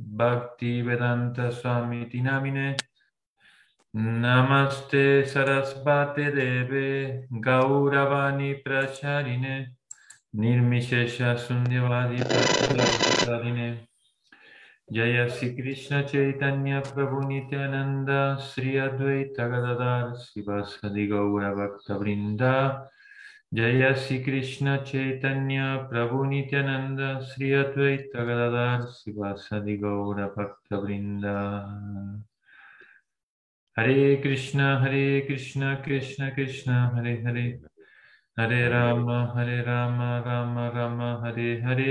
Bhaktivedanta Swami Tinamine. Namaste Sarasvate Deve Gauravani Pracharine. Nirmishesha Sundyavadi Pracharine. Jaya Sri Krishna Chaitanya Prabhu Nityananda Sri Advaita Gadadar Sivasadi Gaura Bhakta Vrinda Jaya Sri Krishna Chaitanya Prabhu Nityananda Sri Advaita Gadadar Sivasadi Gaura Bhakta Vrinda Hare Krishna Hare Krishna Krishna Krishna Hare Hare Hare Rama Hare Rama Rama Rama Hare Hare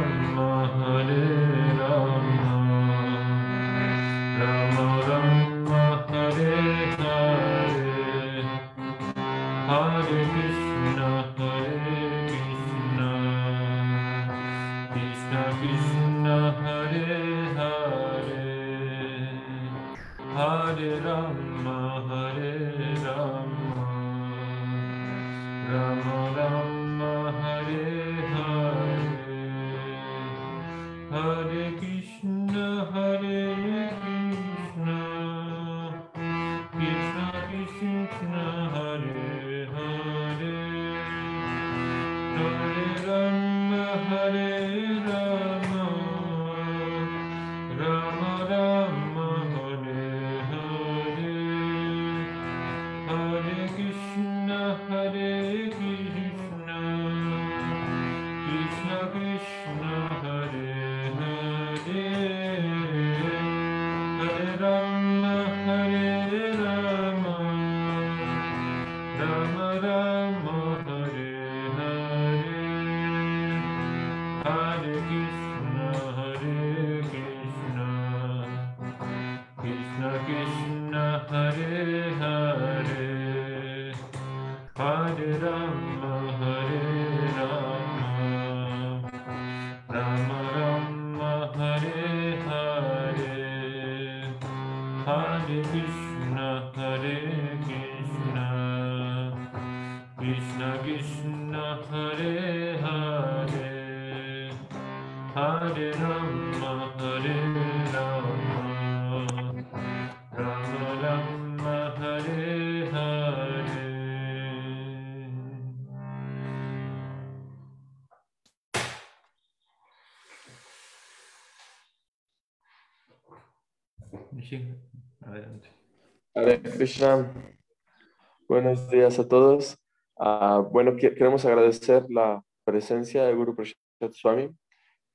Krishna Krishna Hare Hare Hare Rama Hare Rama Rama Rama Hare Hare adelante. Hare Krishna. Buenos días a todos. Ah, bueno, que- queremos agradecer la presencia de Guru Prasad Swami,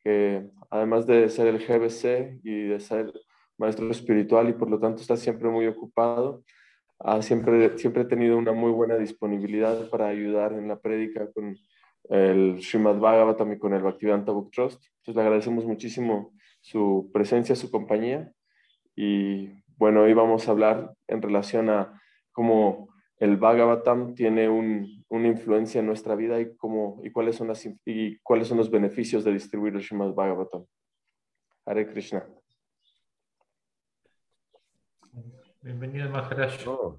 que además de ser el GBC y de ser maestro espiritual y por lo tanto está siempre muy ocupado, ha siempre, siempre tenido una muy buena disponibilidad para ayudar en la prédica con el Srimad Bhagavatam y con el Bhaktivedanta Book Trust. Entonces le agradecemos muchísimo su presencia, su compañía y bueno, hoy vamos a hablar en relación a cómo el Bhagavatam tiene un- una influencia en nuestra vida y, cómo, y, cuáles son las, y cuáles son los beneficios de distribuir el Srimad Bhagavatam. Hare Krishna. Bienvenido Maharaj. Oh.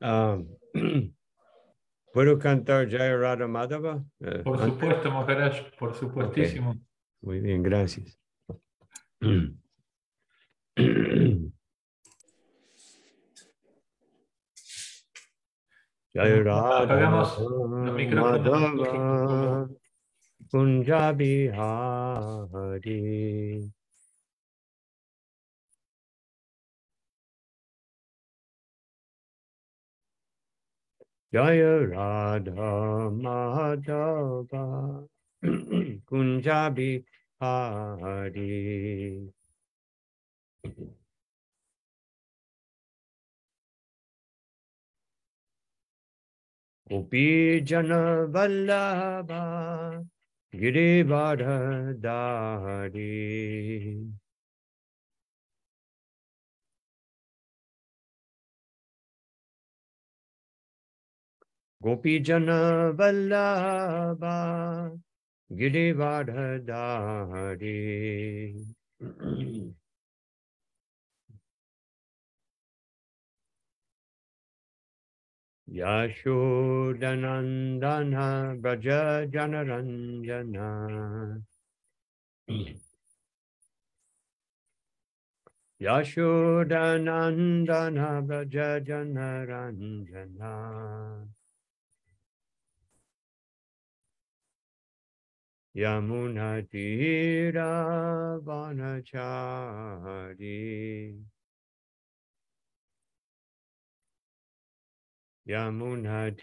Um, ¿Puedo cantar Jaya Radha Madhava? Eh, Por antes? supuesto, Maharaj, por supuestísimo. Muy bien, gracias. Jaya Radha Apagamos los micrófonos. Madhava Punjabi Hari Jaya Radha Madhava Punjabi Hari उपीजन वल्लभा गिरिवर दारी गोपीजन वल्लभा गिरिवर दारी Yashodanandana Braja Janaranjana. Yashodanandana Braja Janaranjana. Yamuna Tiravanachari. यमुनधीरावनचारि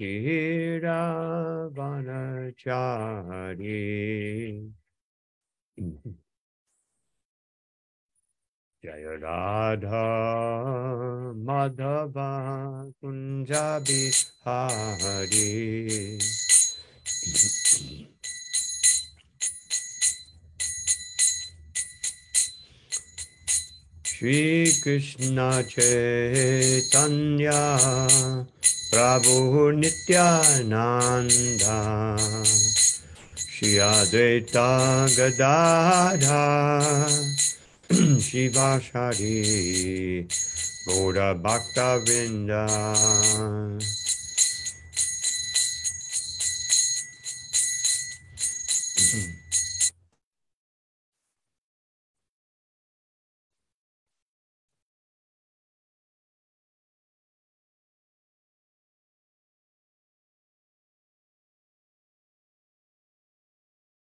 जय राधा श्रीकृष्ण चेतन्या प्रभु निया श्रियाद्वैता गदाधा। शिवासाढी बोडबक्तावृन्दा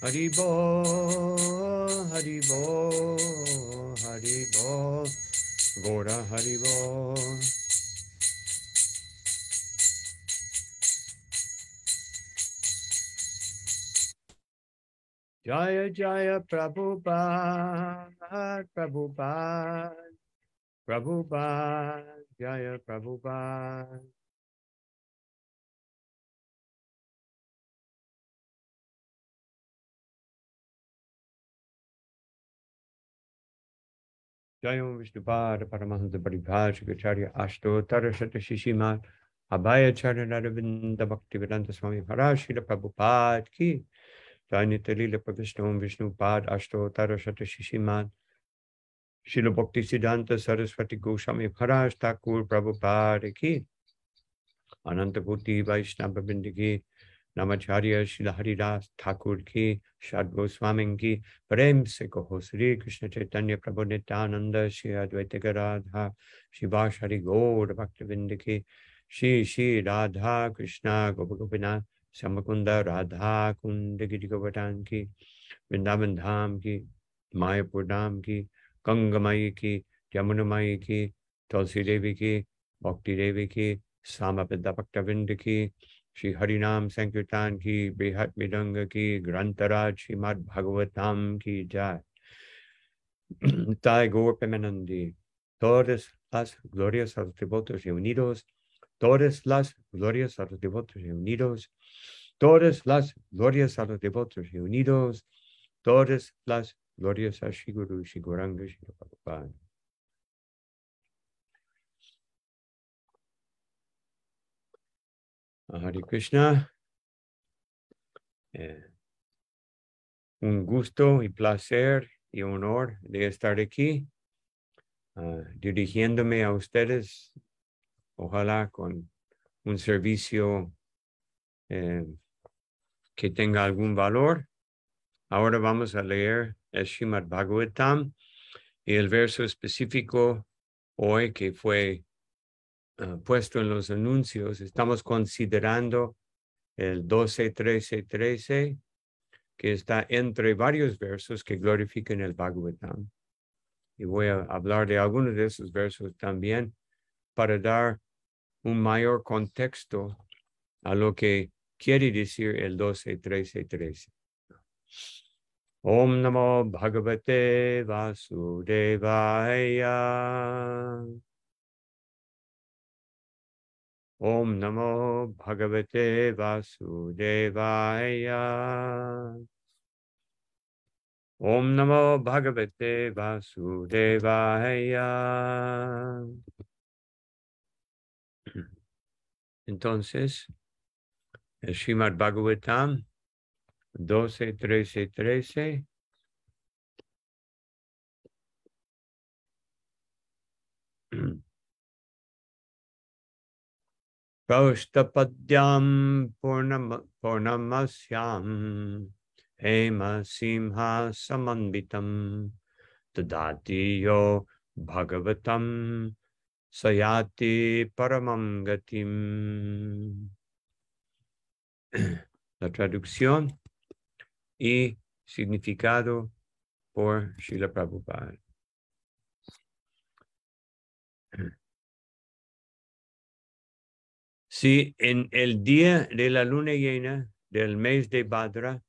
Haribo, Haribo, Haribo, Gora Haribo. Jaya Jaya Prabhupada, Prabhupada, Prabhupada, Jaya Prabhupada. जयो विष्णुपाद परमहंस परिभाष विचार्य अष्टोत्तर शत शिशिमा अभय चरण नरविंद भक्ति विदंत स्वामी हराशील प्रभुपाद की जय नितलील प्रविष्णु विष्णुपाद अष्टोत्तर शत शिशिमा शिल भक्ति सिद्धांत सरस्वती गोस्वामी फराज ठाकुर प्रभुपाद की अनंत कोटि वैष्णव बिंदगी Namacharya श्री हरिदास ठाकुर की Shad Goswami Ki प्रेम से कहो श्री कृष्ण चैतन्य प्रभु नित्यानंद श्री अद्वैत राधा शिवाश हरि गौर भक्त बिंद की श्री श्री राधा कृष्णा गोप गोपीनाथ समकुंद राधा कुंड गिरी गोवर्धन की वृंदावन धाम की मायापुर धाम की कंगमई की यमुनमई की तुलसी देवी की भक्ति देवी की श्यामा पिता भक्त बिंद की Shri Harinam Sankirtan ki, Brihat Midanga ki, Grantaraj Srimad Bhagavatam ki jai. Tai Gorpemanandi. Todas las glorias a los devotos reunidos, todas las glorias a los devotos reunidos, todas las glorias a los devotos reunidos, todas las glorias a Shiguru, Shiguranga, Shiguranga. Hare Krishna. Eh, un gusto y placer y honor de estar aquí uh, dirigiéndome a ustedes, ojalá con un servicio eh, que tenga algún valor. Ahora vamos a leer el Srimad Bhagavatam y el verso específico hoy que fue uh, puesto en los anuncios. Estamos considerando el 12, 13, 13, que está entre varios versos que glorifican el Bhagavatam. Y voy a hablar de algunos de esos versos también para dar un mayor contexto a lo que quiere decir el 12, 13, 13. Om Namo Bhagavate Vasudevaya. Om Namo Bhagavate Vasudevaya. Om Namo Bhagavate Vasudevaya. Entonces, el Srimad Bhagavatam 12, 13, 13. Kaustapadyam Purnamasyam Hema Simha Samanvitam Tadati Yo Bhagavatam Sayati Paramam Gatim. La traducción y significado por Srila Prabhupada. Si en el día de la luna llena del mes de Badra,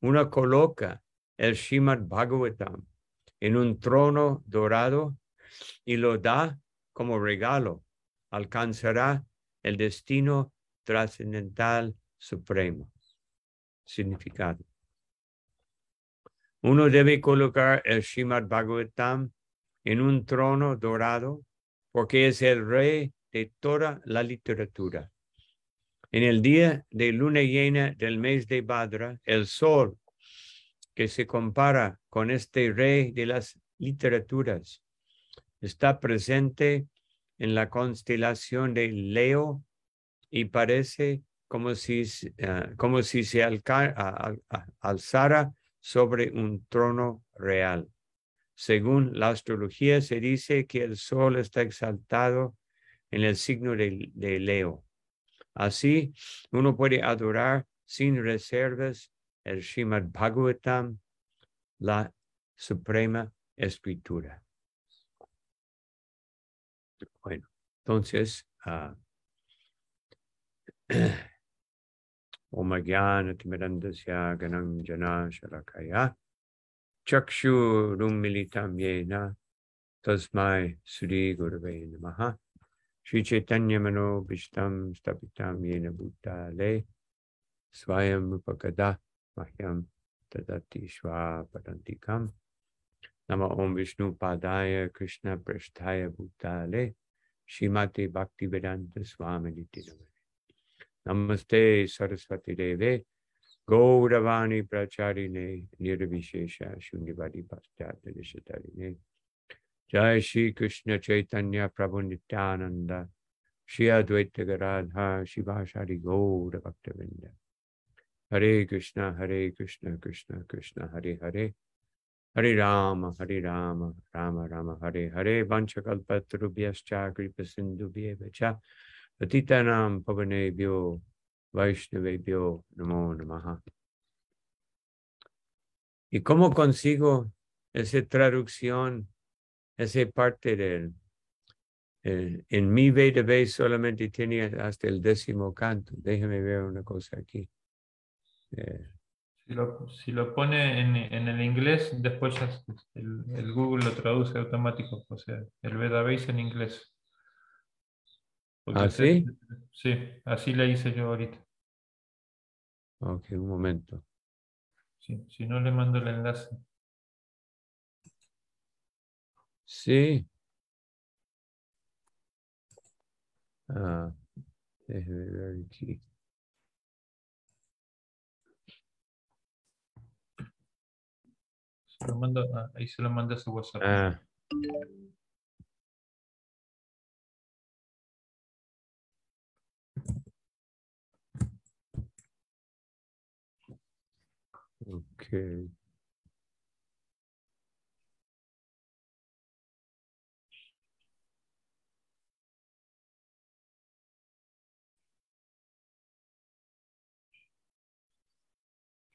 uno coloca el Srimad Bhagavatam en un trono dorado y lo da como regalo, alcanzará el destino trascendental supremo. Significado. Uno debe colocar el Srimad Bhagavatam en un trono dorado porque es el rey de toda la literatura. En el día de luna llena del mes de Badra, el sol, que se compara con este rey de las literaturas, está presente en la constelación de Leo y parece como si, uh, como si se alzara sobre un trono real. Según la astrología, se dice que el sol está exaltado en el signo de, de Leo. Así, uno puede adorar sin reservas el Srimad Bhagavatam, la suprema escritura. Bueno, entonces, uh, Om Jnana Ganam Jana Shalakaya Chakshurum Militam Yena Tasmai Sri Gurave Namaha Shri चैतन्य मनोभिष्टम स्थापितम ये नूताले स्वयं रूपकदा मह्यम तदति स्वापरंतिकम नम ओं विष्णु पादाय कृष्ण पृष्ठाय भूताले, श्रीमती भक्ति वेदांत स्वामी नमस्ते सरस्वती देवे गौरवाणी प्रचारिणे निर्विशेष शून्यवादी पाश्चात्य दिशतारिणे Paschata Dishatarine Jai Shri Krishna Chaitanya Prabhu Nityananda Shri Advaita Garadha Shivashari Gaura Bhaktavinda Hare Krishna Hare Krishna Krishna Krishna Hare Hare Hare Rama Hare Rama Rama Rama Hare Hare Vanchakalpatrubhyascha Kripa Sindhubhyevacha Patitanam Pavanebhyo Vaishnavebhyo Namo Namaha. ¿Y cómo consigo esa traducción, esa parte del, eh, en mi Veda solamente tiene hasta el décimo canto. Déjame ver una cosa aquí. Eh, si, lo, si lo pone en, en, el inglés, después ya el, el, Google lo traduce automático. O sea, el Veda Base en inglés. ¿Ah, sí? Sí, así le hice yo ahorita. Ok, un momento. Sí, si no le mando el enlace. Sí. Ah, déjeme ver aquí. Se lo mando, ah, ahí se lo manda a su WhatsApp. Ah. Okay.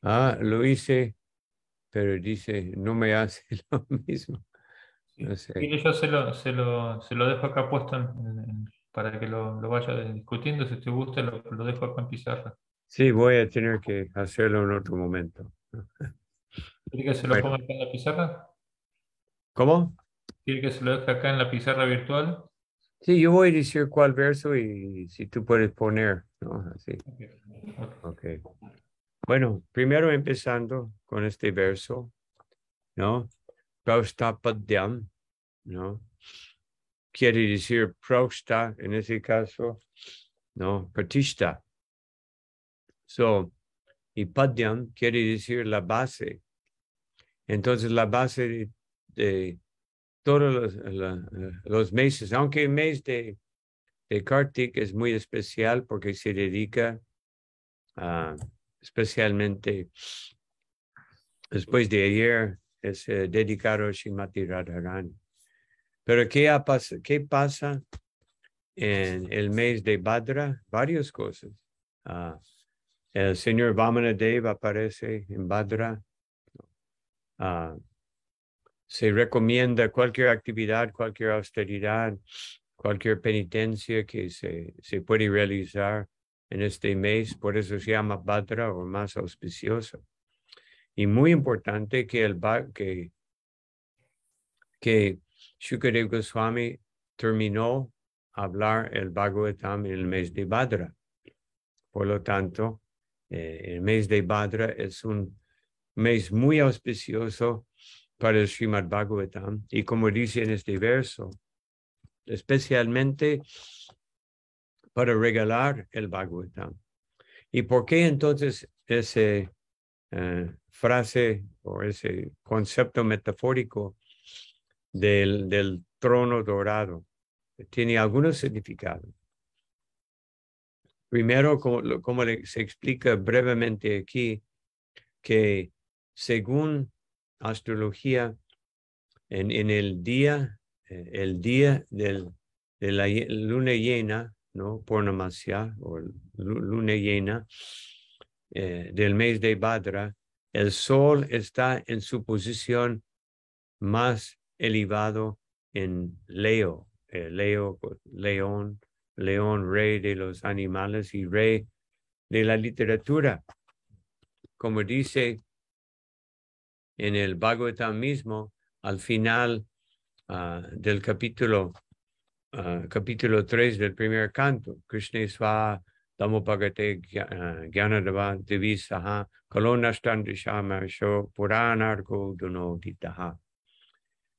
Ah, lo hice, pero dice, no me hace lo mismo. No sé. Y yo se lo, se, lo, se lo dejo acá puesto en, para que lo, lo, vaya discutiendo. Si te gusta, lo, lo, dejo acá en pizarra. Sí, voy a tener que hacerlo en otro momento. ¿Quiere que se lo ponga acá en la pizarra? ¿Cómo? ¿Quiere que se lo deje acá en la pizarra virtual? Sí, yo voy a decir cuál verso y si tú puedes poner, ¿no? Así. Okay. Okay. Bueno, primero empezando con este verso, ¿no? Praustapadyam, ¿no? Quiere decir prausta, en ese caso, ¿no? Pratishta. So, y padyam quiere decir la base. Entonces, la base de, todos los, meses, aunque el mes de, de Kartik es muy especial porque se dedica a especialmente después de ayer, es eh, dedicado a Shimati Radharani. Pero ¿qué, ha pas ¿qué pasa en el mes de Badra? Varias cosas. Ah, el señor Vamanadev aparece en Badra. Ah, se recomienda cualquier actividad, cualquier austeridad, cualquier penitencia que se, se puede realizar en este mes, por eso se llama Bhadra o más auspicioso. Y muy importante que el que, que Shukadev Goswami terminó hablar el Bhagavatam en el mes de Bhadra. Por lo tanto, eh, el mes de Bhadra es un mes muy auspicioso para el Srimad Bhagavatam. Y como dice en este verso, especialmente para regalar el Bhagavatam. ¿Y por qué entonces ese eh, frase o ese concepto metafórico del, trono dorado? Tiene algunos significados. Primero, como, se explica brevemente aquí, que según astrología, en, en el día, eh, el día del, de la luna llena, ¿no? Purnamasya o luna llena eh, del mes de Badra, el sol está en su posición más elevado en Leo, eh, Leo, pues, león, león, rey de los animales y rey de la literatura. Como dice en el Bhagavatam mismo, al final ah, del capítulo uh, capítulo 3 del primer canto. Krishna Sva Damopagate Gyanadava Divisaha Kalonashtandrishama Sho Puranarko Dunoditaha.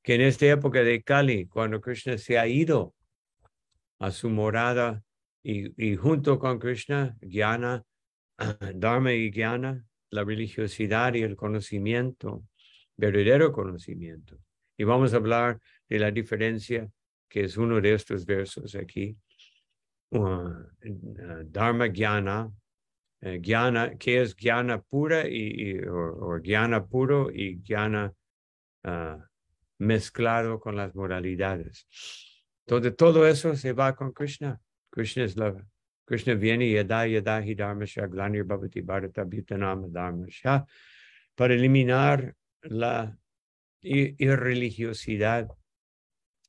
Que en esta época de Kali, cuando Krishna se ha ido a su morada y, y junto con Krishna, Gyana, Dharma y Gyana, la religiosidad y el conocimiento, verdadero conocimiento. Y vamos a hablar de la diferencia que es uno de estos versos aquí. Uh, Dharma Gyana, uh, Gyana, que es Gyana pura y, o, Gyana puro y Gyana uh, mezclado con las moralidades. Entonces todo eso se va con Krishna. Krishna es la Krishna viene yada yada hi dharma glanir bhavati bharata bhutanam dharma para eliminar la irreligiosidad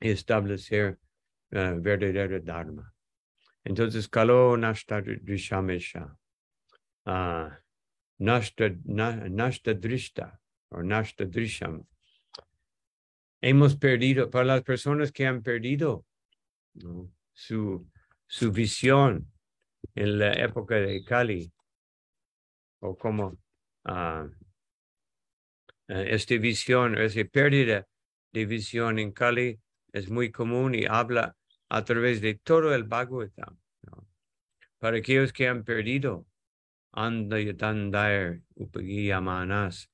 establecer uh, verdadero Dharma. Entonces, Kalo Nashta Drishamesha, uh, Nashta, na, nashta Drishta, o Nashta Drisham. Hemos perdido, para las personas que han perdido su, su visión en la época de Kali, o como uh, esta visión, esa pérdida de visión en Kali es muy común y habla a través de todo el Bhagavatam. ¿no? Para aquellos que han perdido, anda yatandayar upagiyamanas,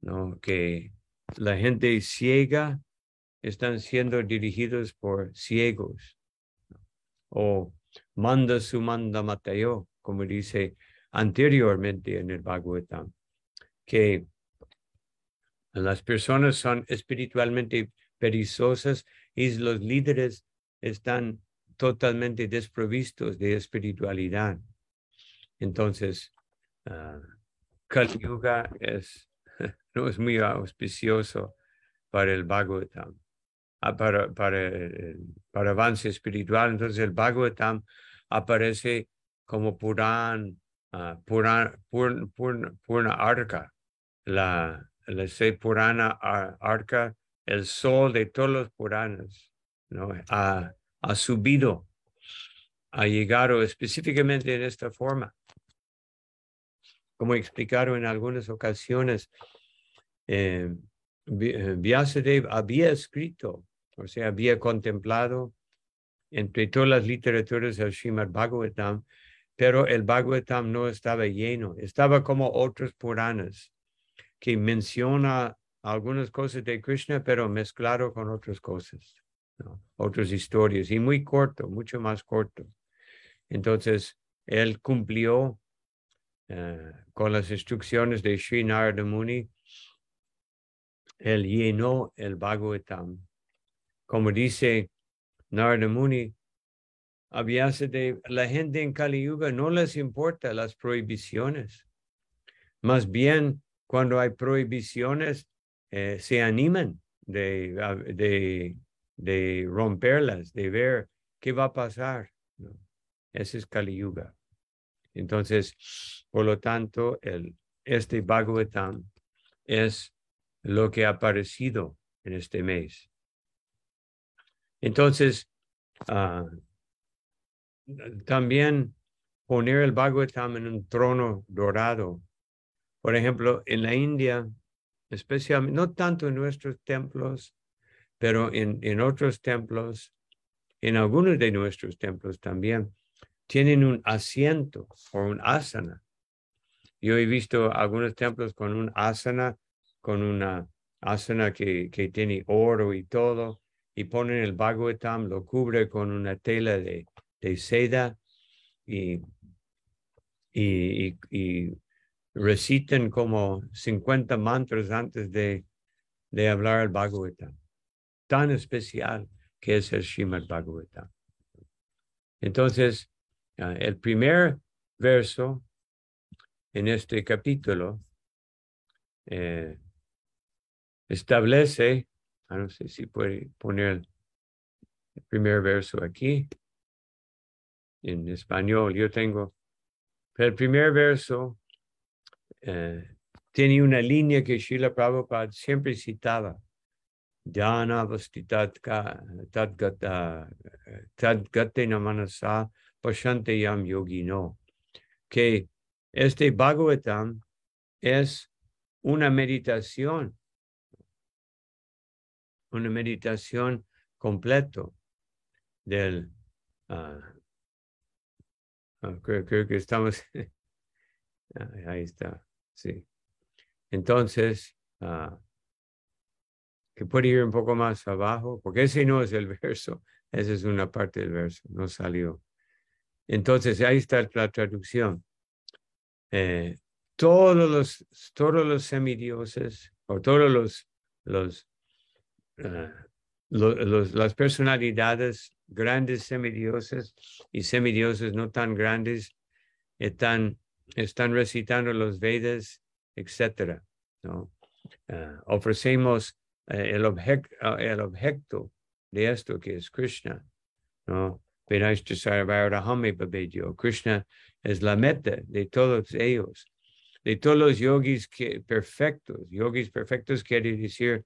¿no? que la gente ciega están siendo dirigidos por ciegos. O manda su manda mateo, como dice anteriormente en el Bhagavatam, que las personas son espiritualmente perezosas y los líderes están totalmente desprovistos de espiritualidad. Entonces, uh, Kali es, no es muy auspicioso para el Bhagavatam, ah, para, para, para avance espiritual. Entonces, el Bhagavatam aparece como Puran, uh, Puran, Purna, Arca, la, la Purana Arca, el sol de todos los Puranas, ¿no? ha, subido, ha llegado específicamente en esta forma. Como explicaron en algunas ocasiones, eh, eh, Vyasadeva había escrito, o sea, había contemplado entre todas las literaturas del Srimad Bhagavatam, pero el Bhagavatam no estaba lleno, estaba como otros Puranas, que menciona algunas cosas de Krishna, pero mezclado con otras cosas, ¿no? otras historias, y muy corto, mucho más corto. Entonces, él cumplió uh, con las instrucciones de Sri Narada Muni, él llenó el Bhagavatam. Como dice Narada Muni, de la gente en Kali Yuga no les importa las prohibiciones. Más bien, cuando hay prohibiciones, eh, se animan de, de, de, romperlas, de ver qué va a pasar. Ese es Kali Yuga. Entonces, por lo tanto, el, este Bhagavatam es lo que ha aparecido en este mes. Entonces, uh, también poner el Bhagavatam en un trono dorado. Por ejemplo, en la India, especialmente, no tanto en nuestros templos, pero en, en otros templos, en algunos de nuestros templos también, tienen un asiento o un asana. Yo he visto algunos templos con un asana, con una asana que, que tiene oro y todo, y ponen el Bhagavatam, lo cubre con una tela de, de seda y, reciten como 50 mantras antes de, de hablar el Bhagavatam. Tan especial que es el Srimad Bhagavatam. Entonces, ah, el primer verso en este capítulo eh, establece, ah, no sé si puede poner el primer verso aquí en español, yo tengo, el primer verso eh, tiene una línea que Srila Prabhupada siempre citaba. Dhyana tadgate namanasa pashante yam no Que este Bhagavatam es una meditación, una meditación completo del, uh, creo, creo, que estamos, ahí está. Sí. Entonces, uh, que puede ir un poco más abajo, porque ese no es el verso, esa es una parte del verso, no salió. Entonces, ahí está la traducción. Eh, todos los, todos los semidioses, o todos los, los, uh, los, las personalidades grandes semidioses y semidioses no tan grandes están están recitando los Vedas, etc. ¿no? Ah, ofrecemos eh, el, objeto, el objeto de esto que es Krishna ¿no? Krishna es la meta de todos ellos, de todos los yogis que, perfectos. Yogis perfectos quiere decir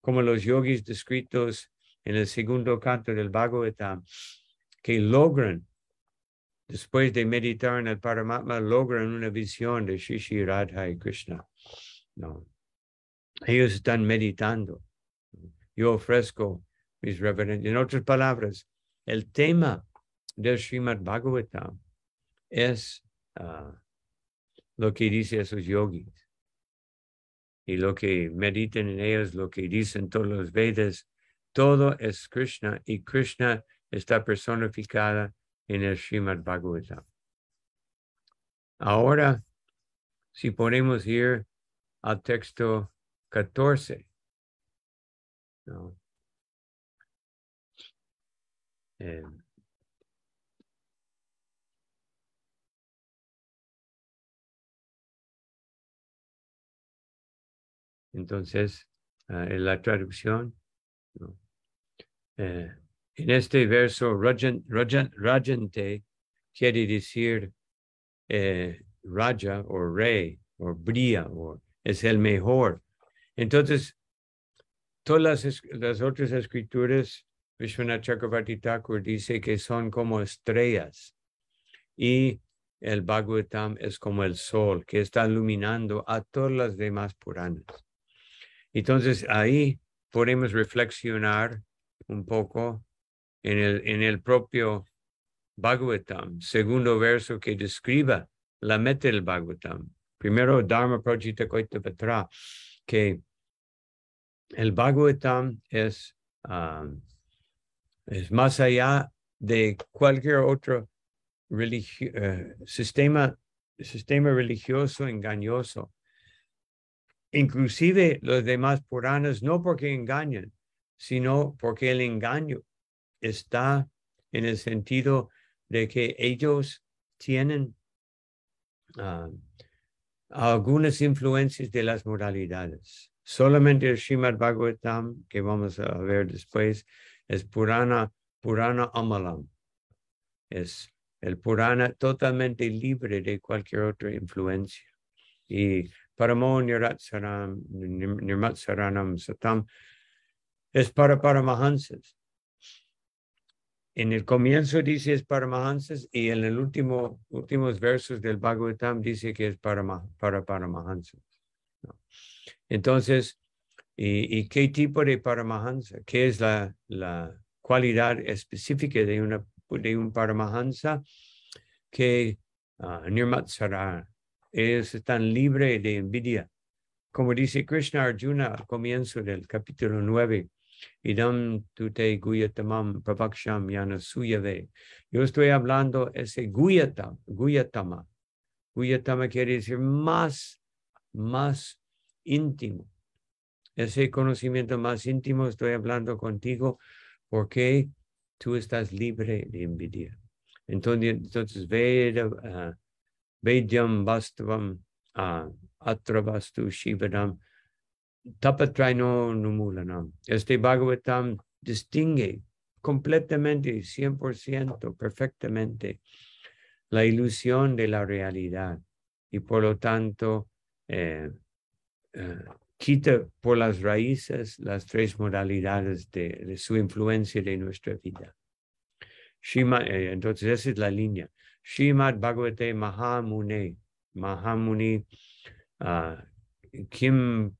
como los yogis descritos en el segundo canto del Bhagavatam, que logran, después de meditar en el Paramatma, logran una visión de Shishi Radha y Krishna. No. Ellos están meditando. Yo ofrezco mis reverencias. En otras palabras, el tema del Srimad Bhagavatam es ah, lo que dice esos yogis. Y lo que meditan en ellos, lo que dicen todos los Vedas, todo es Krishna y Krishna está personificada en el Srimad Bhagavatam. Ahora, si podemos ir al texto 14. No. Eh, entonces, uh, en la traducción, no. eh, en este verso, Rajan, Rajan, Rajante quiere decir eh, Raja o rey o bria o es el mejor. Entonces, todas las, las otras escrituras, Vishwanath Chakravarti Thakur dice que son como estrellas y el Bhagavatam es como el sol que está iluminando a todas las demás Puranas. Entonces, ahí podemos reflexionar un poco en el, en el propio Bhagavatam, segundo verso que describa la meta del Bhagavatam. Primero, Dharma Projita Patra, que el Bhagavatam es, um, es más allá de cualquier otro uh, sistema, sistema religioso engañoso. Inclusive los demás Puranas, no porque engañan, sino porque el engaño está en el sentido de que ellos tienen um, algunas influencias de las moralidades. Solamente el Srimad Bhagavatam, que vamos a ver después, es Purana, Purana Amalam. Es el Purana totalmente libre de cualquier otra influencia. Y Paramo Nirmatsaranam Satam es para Paramahansas en el comienzo dice es para Mahansas y en el último últimos versos del Bhagavatam dice que es para para Paramahansas. Entonces, ¿y, qué tipo de Paramahansa? ¿Qué es la, la cualidad específica de, una, de un Paramahansa? Que uh, Nirmatsara, ellos están libres de envidia. Como dice Krishna Arjuna al comienzo del capítulo 9, Idam tute guyatamam pravaksham yana suyave. Yo estoy hablando ese guyatam, guyatama. Guyatama quiere decir más, más íntimo. Ese conocimiento más íntimo estoy hablando contigo porque tú estás libre de envidia. Entonces, entonces Veda, uh, Vedyam Vastavam, uh, Atravastu Shivadam, Tapatraino Numulanam. Este Bhagavatam distingue completamente, 100%, perfectamente, la ilusión de la realidad y por lo tanto eh, eh, quita por las raíces las tres modalidades de, su influencia de nuestra vida. Eh, entonces esa es la línea. Shimad Bhagavate Mahamuni, uh, Kim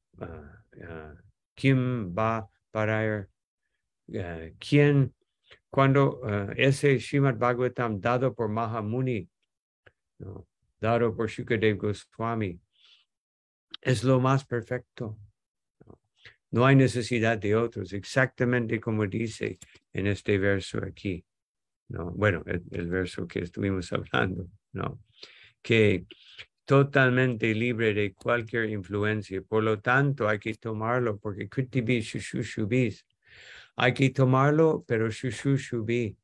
quién va para uh, quién cuando uh, ese Srimad Bhagavatam dado por Mahamuni, ¿no? dado por Shukadev Goswami, es lo más perfecto. No hay necesidad de otros, exactamente como dice en este verso aquí. ¿no? Bueno, el, el verso que estuvimos hablando, ¿no? Que totalmente libre de cualquier influencia. Por lo tanto, hay que tomarlo porque Kritibi Shushushubis. Hay que tomarlo, pero Shushushubi.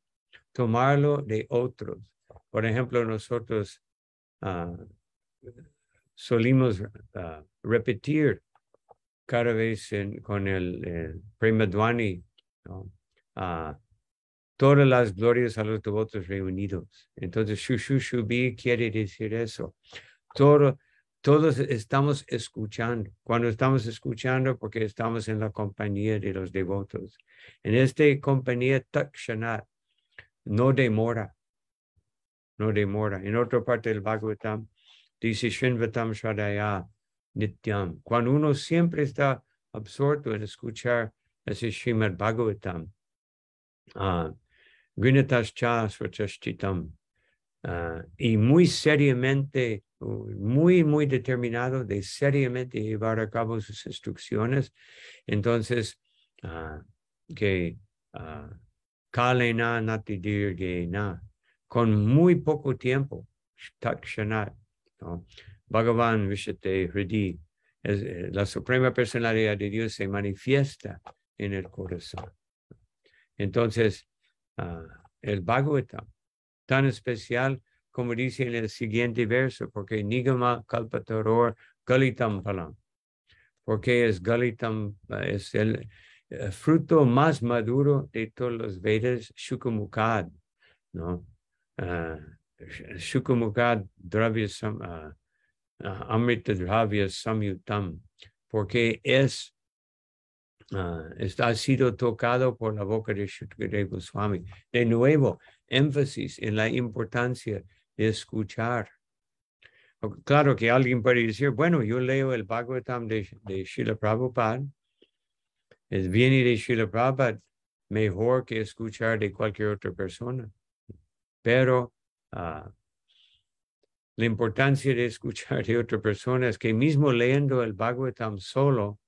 Tomarlo de otros. Por ejemplo, nosotros uh, solimos uh, repetir cada vez en, con el, el Premadwani, ¿no? uh, todas las glorias a los devotos reunidos. Entonces, Shushushubi quiere decir eso. Todo, todos estamos escuchando. Cuando estamos escuchando, porque estamos en la compañía de los devotos. En esta compañía, Takshanat, no demora. No demora. En otra parte del Bhagavatam, dice Shinvatam Shradaya Nityam. Cuando uno siempre está absorto en escuchar ese Srimad Bhagavatam, uh, y muy seriamente, muy, muy determinado de seriamente llevar a cabo sus instrucciones. Entonces, uh, que uh, kalena natidirgena, con muy poco tiempo, takshanat, ¿no? Bhagavan Vishate Hridi, eh, la suprema personalidad de Dios se manifiesta en el corazón. Entonces, uh, el Bhagavatam, tan especial como dice en el siguiente verso, porque Nigama Kalpataror Galitam Palam, porque es Galitam, es el uh, fruto más maduro de todos los Vedas, Shukamukad, ¿no? Uh, Dravya Sam, Amrita Dravya Samyutam, porque es, uh, está, ha sido tocado por la boca de Shukadeva Goswami. De nuevo, énfasis en la importancia escuchar. Claro que alguien puede decir, bueno, yo leo el Bhagavatam de, de Srila Prabhupada, es viene de Srila Prabhupada mejor que escuchar de cualquier otra persona. Pero uh, la importancia de escuchar de otra persona es que mismo leyendo el Bhagavatam solo,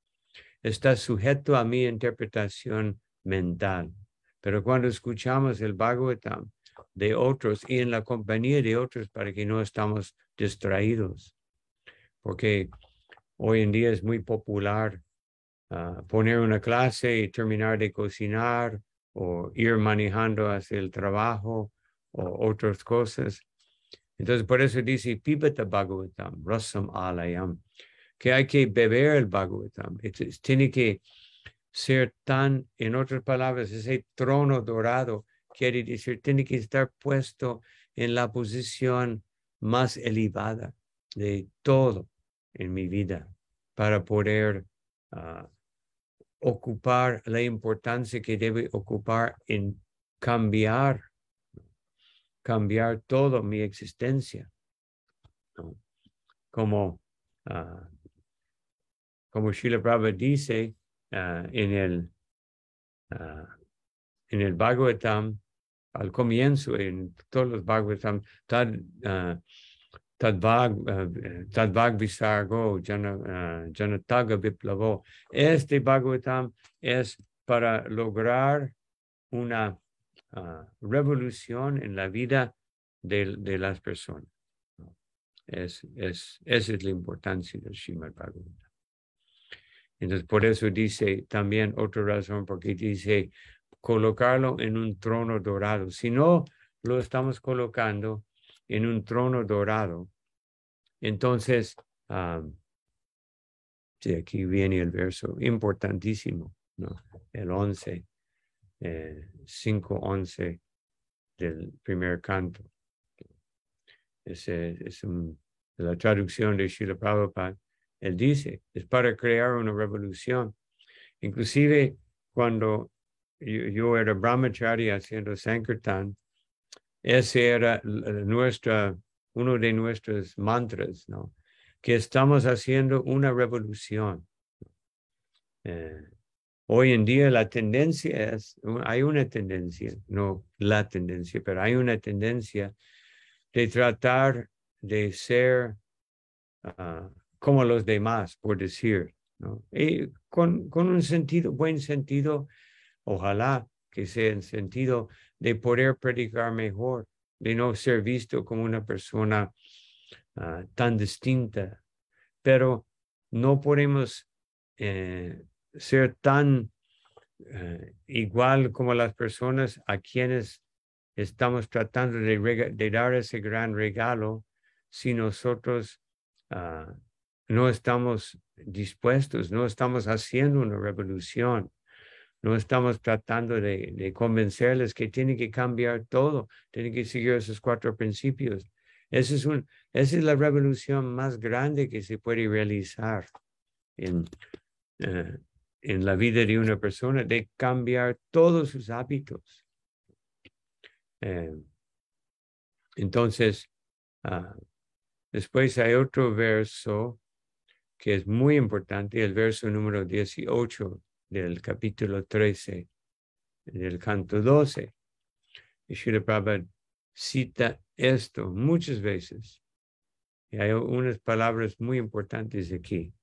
está sujeto a mi interpretación mental. Pero cuando escuchamos el Bhagavatam de otros y en la compañía de otros para que no estamos distraídos, porque hoy en día es muy popular ah, poner una clase y terminar de cocinar o ir manejando hacia el trabajo o otras cosas entonces, por eso dice, pibata Bhagavatam, rasam alayam, que hay que beber el Bhagavatam. tiene que ser tan, en otras palabras, ese trono dorado, quiere decir, tiene que estar puesto en la posición más elevada de todo en mi vida para poder ah, ocupar la importancia que debe ocupar en cambiar cambiar toda mi existencia. Como, uh, como Srila Prabhupada dice uh, en, el, en el Bhagavatam, al comienzo, en todos los Bhagavatam, tad, Tadvag, Tadvag Visargo, Janataga Viplavo. Este Bhagavatam es para lograr una Ah, revolución en la vida de, de las personas. Es, es, esa es la importancia del Srimad Bhagavatam. Entonces, por eso dice también otra razón, porque dice colocarlo en un trono dorado. Si no lo estamos colocando en un trono dorado, entonces, um, sí, aquí viene el verso importantísimo, ¿no? el 11 eh, 5.11 del primer canto. Es, es la traducción de Srila Prabhupada. Él dice, es para crear una revolución. Inclusive cuando yo, era brahmachari haciendo Sankirtan, ese era nuestra, uno de nuestros mantras, ¿no? Que estamos haciendo una revolución. Eh, Hoy en día la tendencia es, hay una tendencia, no la tendencia, pero hay una tendencia de tratar de ser ah, como los demás, por decir, ¿no? Y con, con un sentido, buen sentido, ojalá que sea en sentido de poder predicar mejor, de no ser visto como una persona ah, tan distinta, pero no podemos eh, ser tan eh, igual como las personas a quienes estamos tratando de, dar ese gran regalo si nosotros ah, no estamos dispuestos, no estamos haciendo una revolución. No estamos tratando de, convencerles que tienen que cambiar todo, tienen que seguir esos cuatro principios. Esa es la revolución más grande que se puede realizar en, eh, la vida de una persona, de cambiar todos sus hábitos. Eh, entonces, ah, después hay otro verso que es muy importante, el verso número 18 del capítulo 13 del canto 12. Y Srila cita esto muchas veces. Y hay unas palabras muy importantes aquí.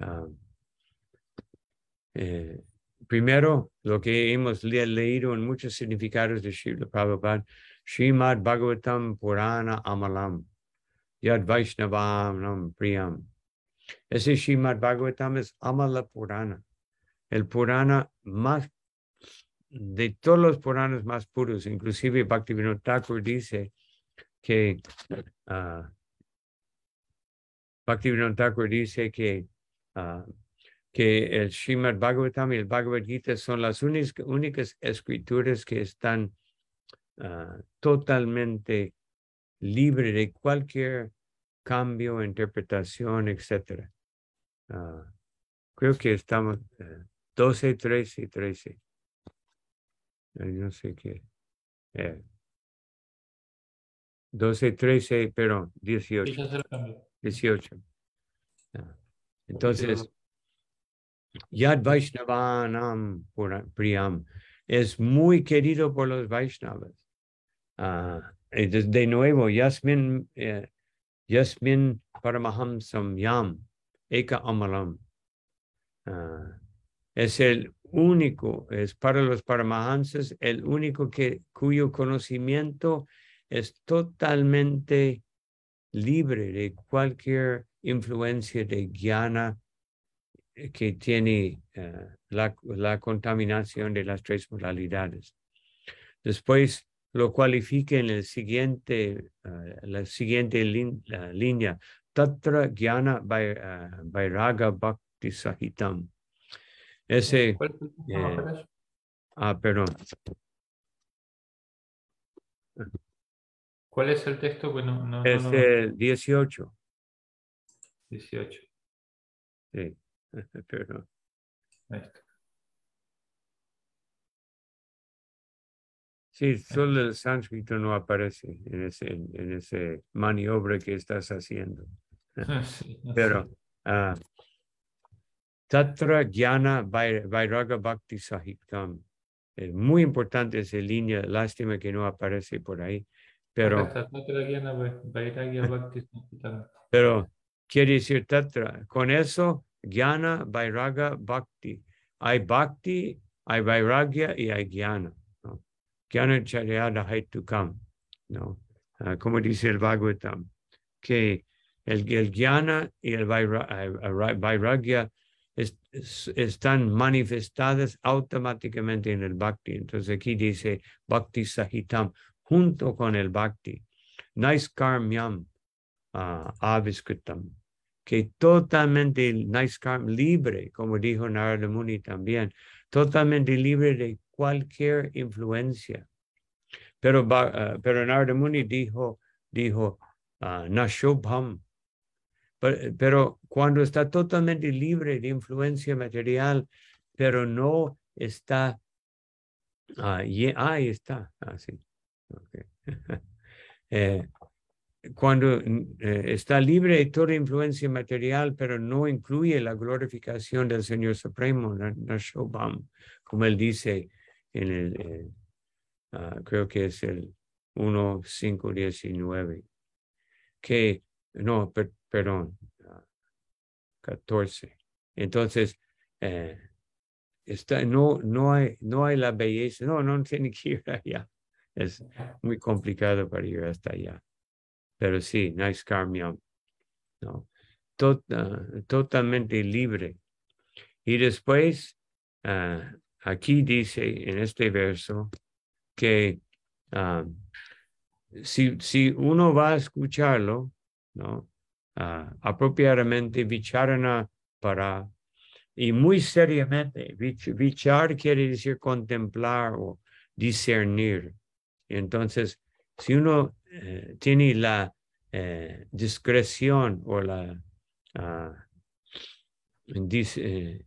Ah, eh, primero, lo que hemos leído en muchos significados de Srila Prabhupada, Srimad Bhagavatam Purana Amalam, Yad Vaishnavam Priyam. Ese Srimad Bhagavatam es Amala Purana, el Purana más, de todos los Puranas más puros, inclusive Bhaktivinoda Thakur dice que, uh, Bhaktivinoda Thakur dice que, uh, que el Srimad Bhagavatam y el Bhagavad Gita son las únicas, únicas escrituras que están uh, totalmente libres de cualquier cambio, interpretación, etc. Creo que estamos uh, 12, 13 y 13. No sé qué. Eh, 12, 13, perdón, 18. 18. Ah, entonces, Yad Vaishnavanam Priyam es muy querido por los Vaishnavas. Ah, de nuevo, Yasmin eh, Yasmin Paramahamsam Yam, Eka Amalam. Uh, es el único, es para los Paramahamsas, el único que, cuyo conocimiento es totalmente libre de cualquier influencia de guiana que tiene uh, la, la, contaminación de las tres modalidades. Después, lo cualifica en el siguiente, uh, la siguiente línea, Tatra Jnana Vairaga Bhakti Sahitam. Ese, eh, ah, perdón. ¿Cuál es el texto? Bueno, no, es no, el 18. 18. Sí, perdón. Ahí está. Sí, solo el sánscrito no aparece en ese, en ese maniobra que estás haciendo. Sí, no Pero, sé. Tatra Jnana Vai- Vairaga Bhakti Sahitam. Es muy importante esa línea, lástima que no aparece por ahí. Pero, pero quiere decir Tatra. Con eso, Jnana Vairaga Bhakti. Hay Bhakti, hay Vairagya y hay Jnana. ¿no? Jnana Charyada Haitukam. ¿no? Ah, como dice el Bhagavatam, que el, el Jnana y el eh, Vairagya están manifestadas automáticamente en el Bhakti. Entonces aquí dice Bhakti Sahitam, junto con el Bhakti. Naiskarmyam uh, Aviskritam, que totalmente Naiskar libre, como dijo Narada Muni también, totalmente libre de cualquier influencia. Pero, ah, pero Narada Muni dijo, dijo, ah, Nashobham, pero, pero cuando está totalmente libre de influencia material, pero no está, ah, ye- ahí está, ah, sí. ok. Eh, cuando mm, eh, está libre de toda influencia material, pero no incluye la glorificación del Señor Supremo, Na- Nashobham, como él dice en el, eh, ah, creo que es el 1.5.19, que, no, per- perdón, ah, 14. Entonces, eh, está, no, no, hay, no hay la belleza, no, no tiene que ir allá. Es muy complicado para ir hasta allá. Pero sí, nice karmiam. No. Tot- ah, totalmente libre. Y después, ah, aquí dice en este verso que ah, si, si uno va a escucharlo, ¿no? Ah, apropiadamente, vicharana para y muy seriamente. Vich- Vichar quiere decir contemplar o discernir. Entonces, si uno eh, tiene la eh, discreción o la, ah, eh,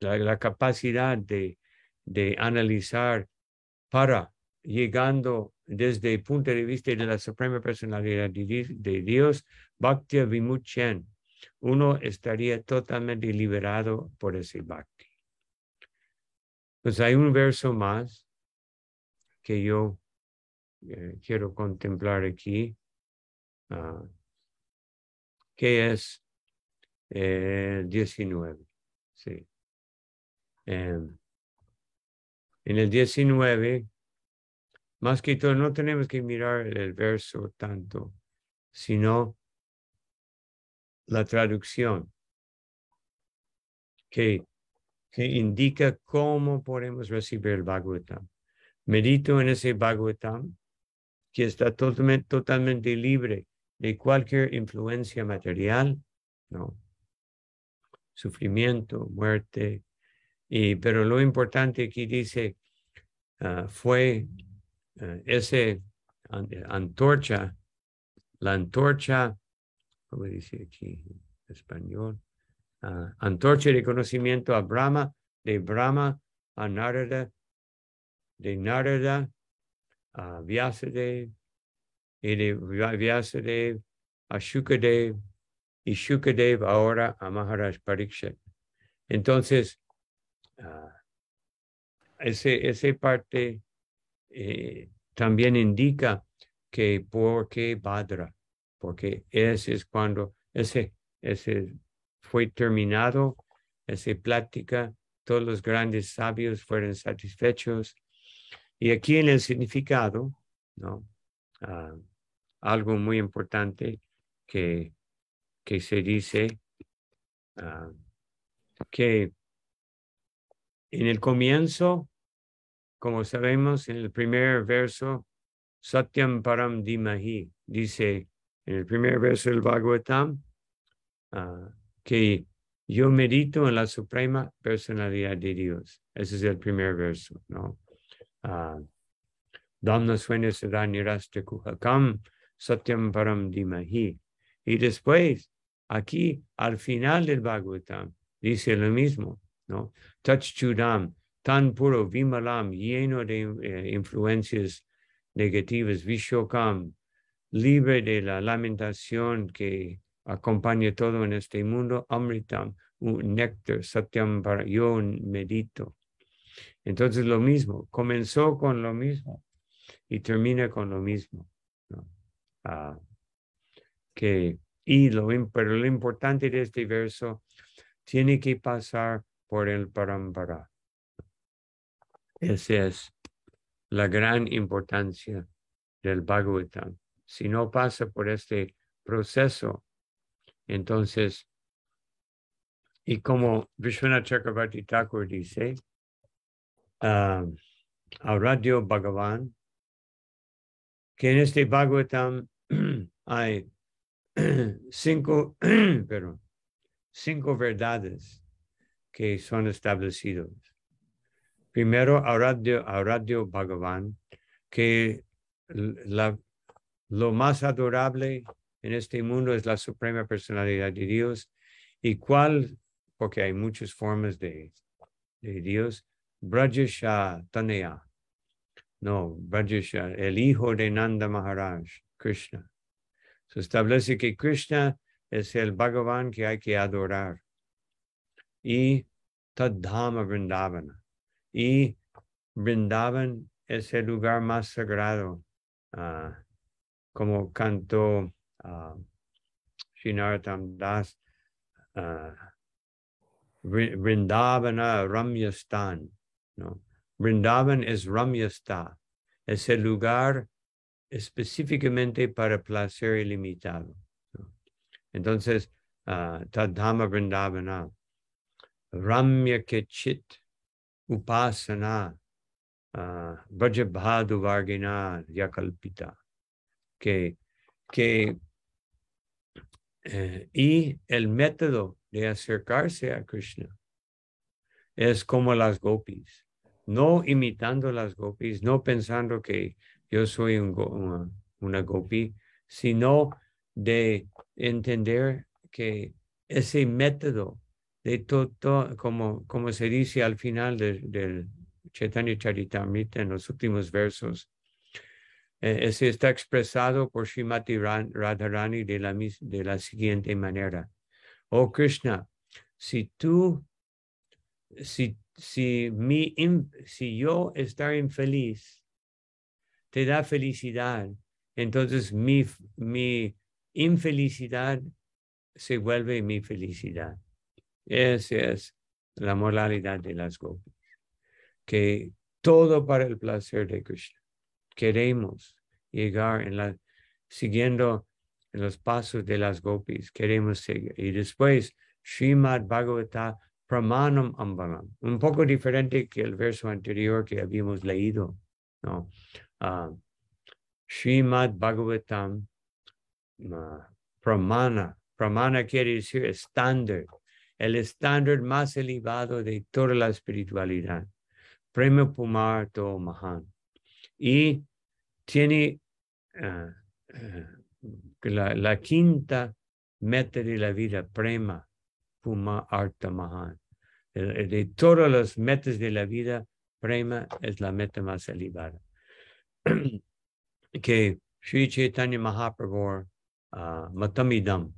la, la capacidad de, de analizar para llegando desde el punto de vista de la suprema personalidad de, Di- de Dios, Bhakti Vimuchen, uno estaría totalmente liberado por ese Bhakti. Pues hay un verso más que yo eh, quiero contemplar aquí, ah, que es eh, 19. Sí. Em, en el 19, más que todo, no tenemos que mirar el verso tanto, sino la traducción que, que indica cómo podemos recibir el Bhagavatam. Medito en ese Bhagavatam que está totalmente, libre de cualquier influencia material, ¿no? sufrimiento, muerte, y, pero lo importante aquí dice, ah, fue ese an- antorcha, la antorcha, ¿cómo dice aquí en español? Ah, antorcha de conocimiento a Brahma, de Brahma a Narada, de Narada a Vyasadeva, y de Vya- Vyasadeva a Shukadev, y Shukadev ahora a Maharaj Pariksit. Entonces, ese, ese parte eh, también indica que por qué Badra, porque ese es cuando ese, ese fue terminado, esa plática, todos los grandes sabios fueron satisfechos. Y aquí en el significado, ¿no? Ah, algo muy importante que, que se dice ah, que en el comienzo, como sabemos, en el primer verso, Satyam Param Dimahi, dice en el primer verso del Bhagavatam, ah, que yo medito en la suprema personalidad de Dios. Ese es el primer verso, ¿no? Ah, Dhamma Nirasta Kuhakam Satyam Param Dimahi. Y después, aquí, al final del Bhagavatam, dice lo mismo, ¿no? Tachchudam, tan puro, Vimalam, lleno de eh, influencias negativas, Vishokam, libre de la lamentación que acompaña todo en este mundo, Amritam, un néctar, Satyam para yo medito. Entonces lo mismo, comenzó con lo mismo y termina con lo mismo. Ah, que, y lo, pero lo importante de este verso tiene que pasar por el parampara. Esa es la gran importancia del Bhagavatam. Si no pasa por este proceso, entonces, y como Vishwanath Chakravarti Thakur dice, ah, Aradyo Bhagavan, que en este Bhagavatam hay cinco, perdón, cinco verdades que son establecidos. Primero, Aradyo, Aradyo Bhagavan, que la, lo más adorable en este mundo es la suprema personalidad de Dios. ¿Y cuál? Porque hay muchas formas de, de Dios. Brajesha Tanaya. No, Brajesha, el hijo de Nanda Maharaj, Krishna. Se establece que Krishna es el Bhagavan que hay que adorar. Y Tadhama Vrindavana. Y Vrindavan es el lugar más sagrado, ah, como cantó uh, Shinaratam Das, ah, Vri- Vrindavana Ramyastan. ¿no? Vrindavan es Ramyasta, es el lugar específicamente para placer ilimitado. Entonces, ah, Tadhama Vrindavana, Ramya Kechit, Upasana, uh, Vrajabhadu Vargina Yakalpita, que, que Eh, y el método de acercarse a Krishna es como las gopis, no imitando las gopis, no pensando que yo soy un una, gopi, sino de entender que ese método de todo, como, como se dice al final del Chaitanya Charitamrita en los últimos versos, eh, está expresado por Srimati Radharani de la, de la siguiente manera. Oh Krishna, si tú, si, si, mi, si yo estar infeliz te da felicidad, entonces mi, mi infelicidad se vuelve mi felicidad. Esa es la moralidad de las gopis, que todo para el placer de Krishna. Queremos llegar en la, siguiendo en los pasos de las gopis, queremos seguir. Y después, Srimad Bhagavata Pramanam Ambalam, un poco diferente que el verso anterior que habíamos leído, ¿no? Uh, Srimad Bhagavatam uh, Pramana. Pramana quiere decir estándar el estándar más elevado de toda la espiritualidad. Premio Pumar To Mahan. Y tiene ah, ah, la, quinta meta de la vida, Prema Puma Arta Mahan. De, todas las metas de la vida, Prema es la meta más elevada. que Sri Chaitanya Mahaprabhu uh, Matamidam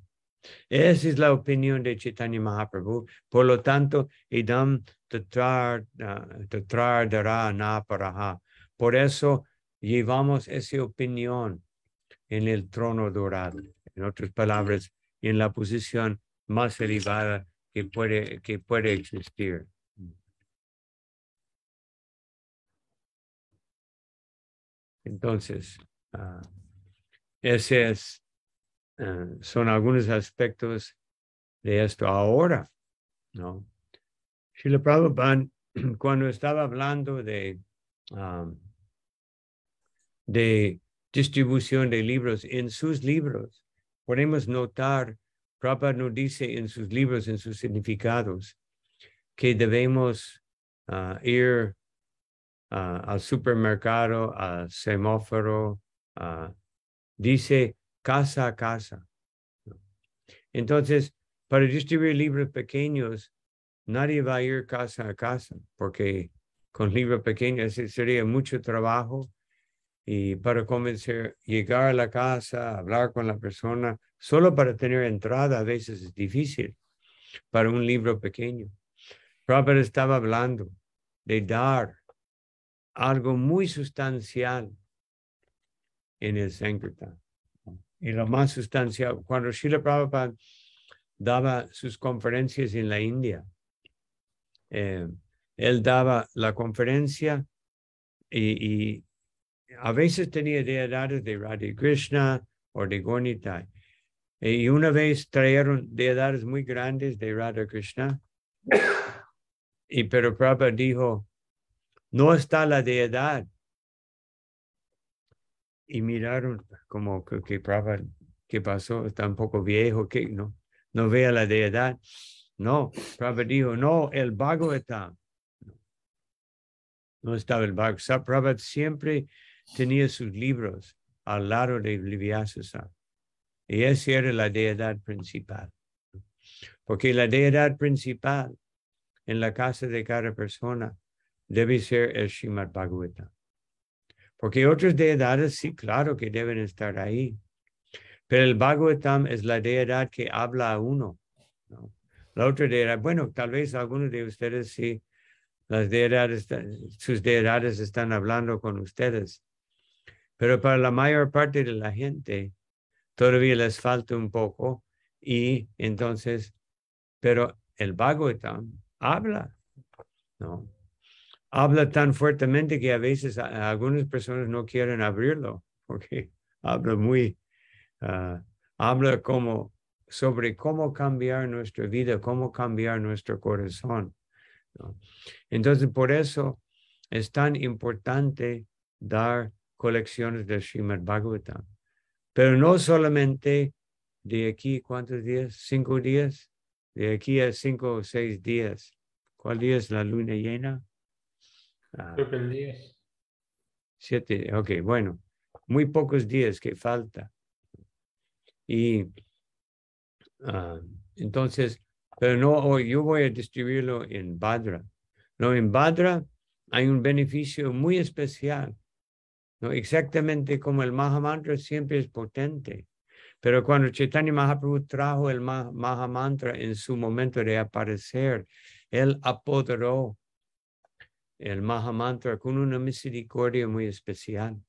esa es la opinión de Chaitanya Mahaprabhu. Por lo tanto, idam dará na paraha. Por eso llevamos esa opinión en el trono dorado. En otras palabras, en la posición más elevada que puede, que puede existir. Entonces, uh, ese es eh, son algunos aspectos de esto ahora, ¿no? Srila Prabhupada, cuando estaba hablando de, de distribución de libros, en sus libros, podemos notar, Prabhupada nos dice en sus libros, en sus significados, que debemos ah, ir ah, al supermercado, al semáforo, uh, dice casa a casa. Entonces, para distribuir libros pequeños, nadie va a ir casa a casa, porque con libros pequeños sería mucho trabajo y para convencer, llegar a la casa, hablar con la persona, solo para tener entrada a veces es difícil para un libro pequeño. Prabhupada estaba hablando de dar algo muy sustancial en el Sankirtan y lo más sustancial. Cuando Srila Prabhupada daba sus conferencias en la India, eh, él daba la conferencia y, a veces tenía deidades de Radha Krishna o de Gornitai. Y una vez trajeron deidades muy grandes de Radha Krishna. Y pero Prabhupada dijo, no está la deidad y miraron como que, que, ¿qué pasó? Está un poco viejo, que no, no vea la deidad. No, Prabhupada dijo, no, el Bhagavatam. No estaba el Bhagavatam. Prabhupada siempre tenía sus libros al lado de Livyasasa. Y esa era la deidad principal. Porque la deidad principal en la casa de cada persona debe ser el Srimad Bhagavatam. Porque otras deidades sí, claro que deben estar ahí. Pero el Bhagavatam es la deidad que habla a uno. La otra deidad, bueno, tal vez algunos de ustedes sí, las deidades, sus deidades están hablando con ustedes. Pero para la mayor parte de la gente todavía les falta un poco y entonces, pero el Bhagavatam habla, ¿no? Habla tan fuertemente que a veces algunas personas no quieren abrirlo porque habla muy, ah, habla como sobre cómo cambiar nuestra vida, cómo cambiar nuestro corazón. Entonces, por eso es tan importante dar colecciones de Srimad Bhagavatam. Pero no solamente de aquí, ¿cuántos días? ¿Cinco días? De aquí a cinco o seis días. ¿Cuál día es la luna llena? Ah, Creo que el 10. Siete, ok, bueno, muy pocos días que falta. Y ah, entonces, pero no, yo voy a distribuirlo en Badra. No, en Badra hay un beneficio muy especial. ¿no? Exactamente como el Mahamantra siempre es potente. Pero cuando Chaitanya Mahaprabhu trajo el Mahamantra en su momento de aparecer, él apoderó el Mahamantra con una misericordia muy especial.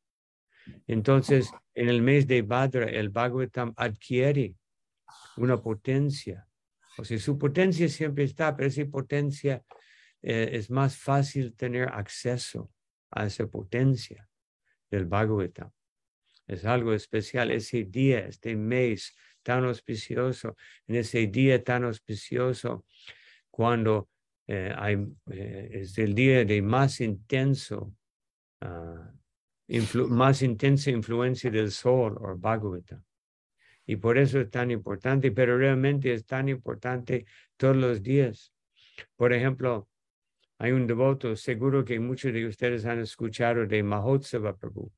Entonces, en el mes de Badra, el Bhagavatam adquiere una potencia. O sea, su potencia siempre está, pero esa potencia eh, es más fácil tener acceso a esa potencia del Bhagavatam. Es algo especial ese día, este mes tan auspicioso, en ese día tan auspicioso, cuando eh, hay, eh, es el día de más intenso, uh, más intensa influencia del sol o Bhagavatam. Y por eso es tan importante, pero realmente es tan importante todos los días. Por ejemplo, hay un devoto, seguro que muchos de ustedes han escuchado de Mahotsava Prabhu,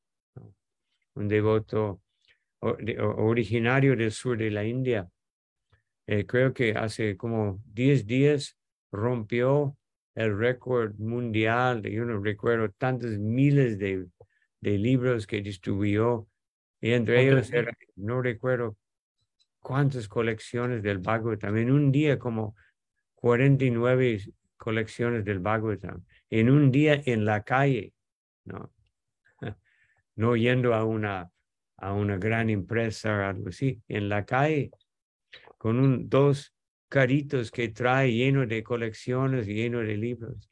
un devoto originario del sur de la India. Eh, creo que hace como 10 días rompió el récord mundial, yo no recuerdo tantos miles de, de libros que distribuyó, y entre ellos no recuerdo cuántas colecciones del Bhagavatam, en un día como 49 colecciones del Bhagavatam, en un día en la calle, ¿no? no yendo a una, a una gran empresa o algo así, en la calle, con un, dos caritos que trae lleno de colecciones, lleno de libros.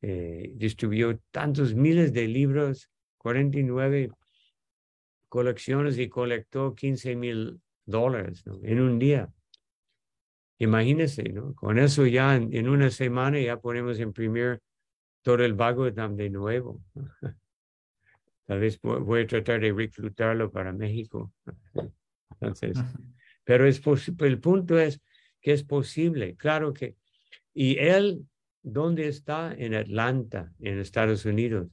Eh, distribuyó tantos miles de libros, 49 colecciones y colectó 15 mil dólares en un día. Imagínense, ¿no? Con eso ya en, una semana ya podemos imprimir todo el Bhagavatam de nuevo. Tal vez voy a tratar de reclutarlo para México. Entonces, pero es el punto es que es posible, claro que. Y él, ¿dónde está? En Atlanta, en Estados Unidos.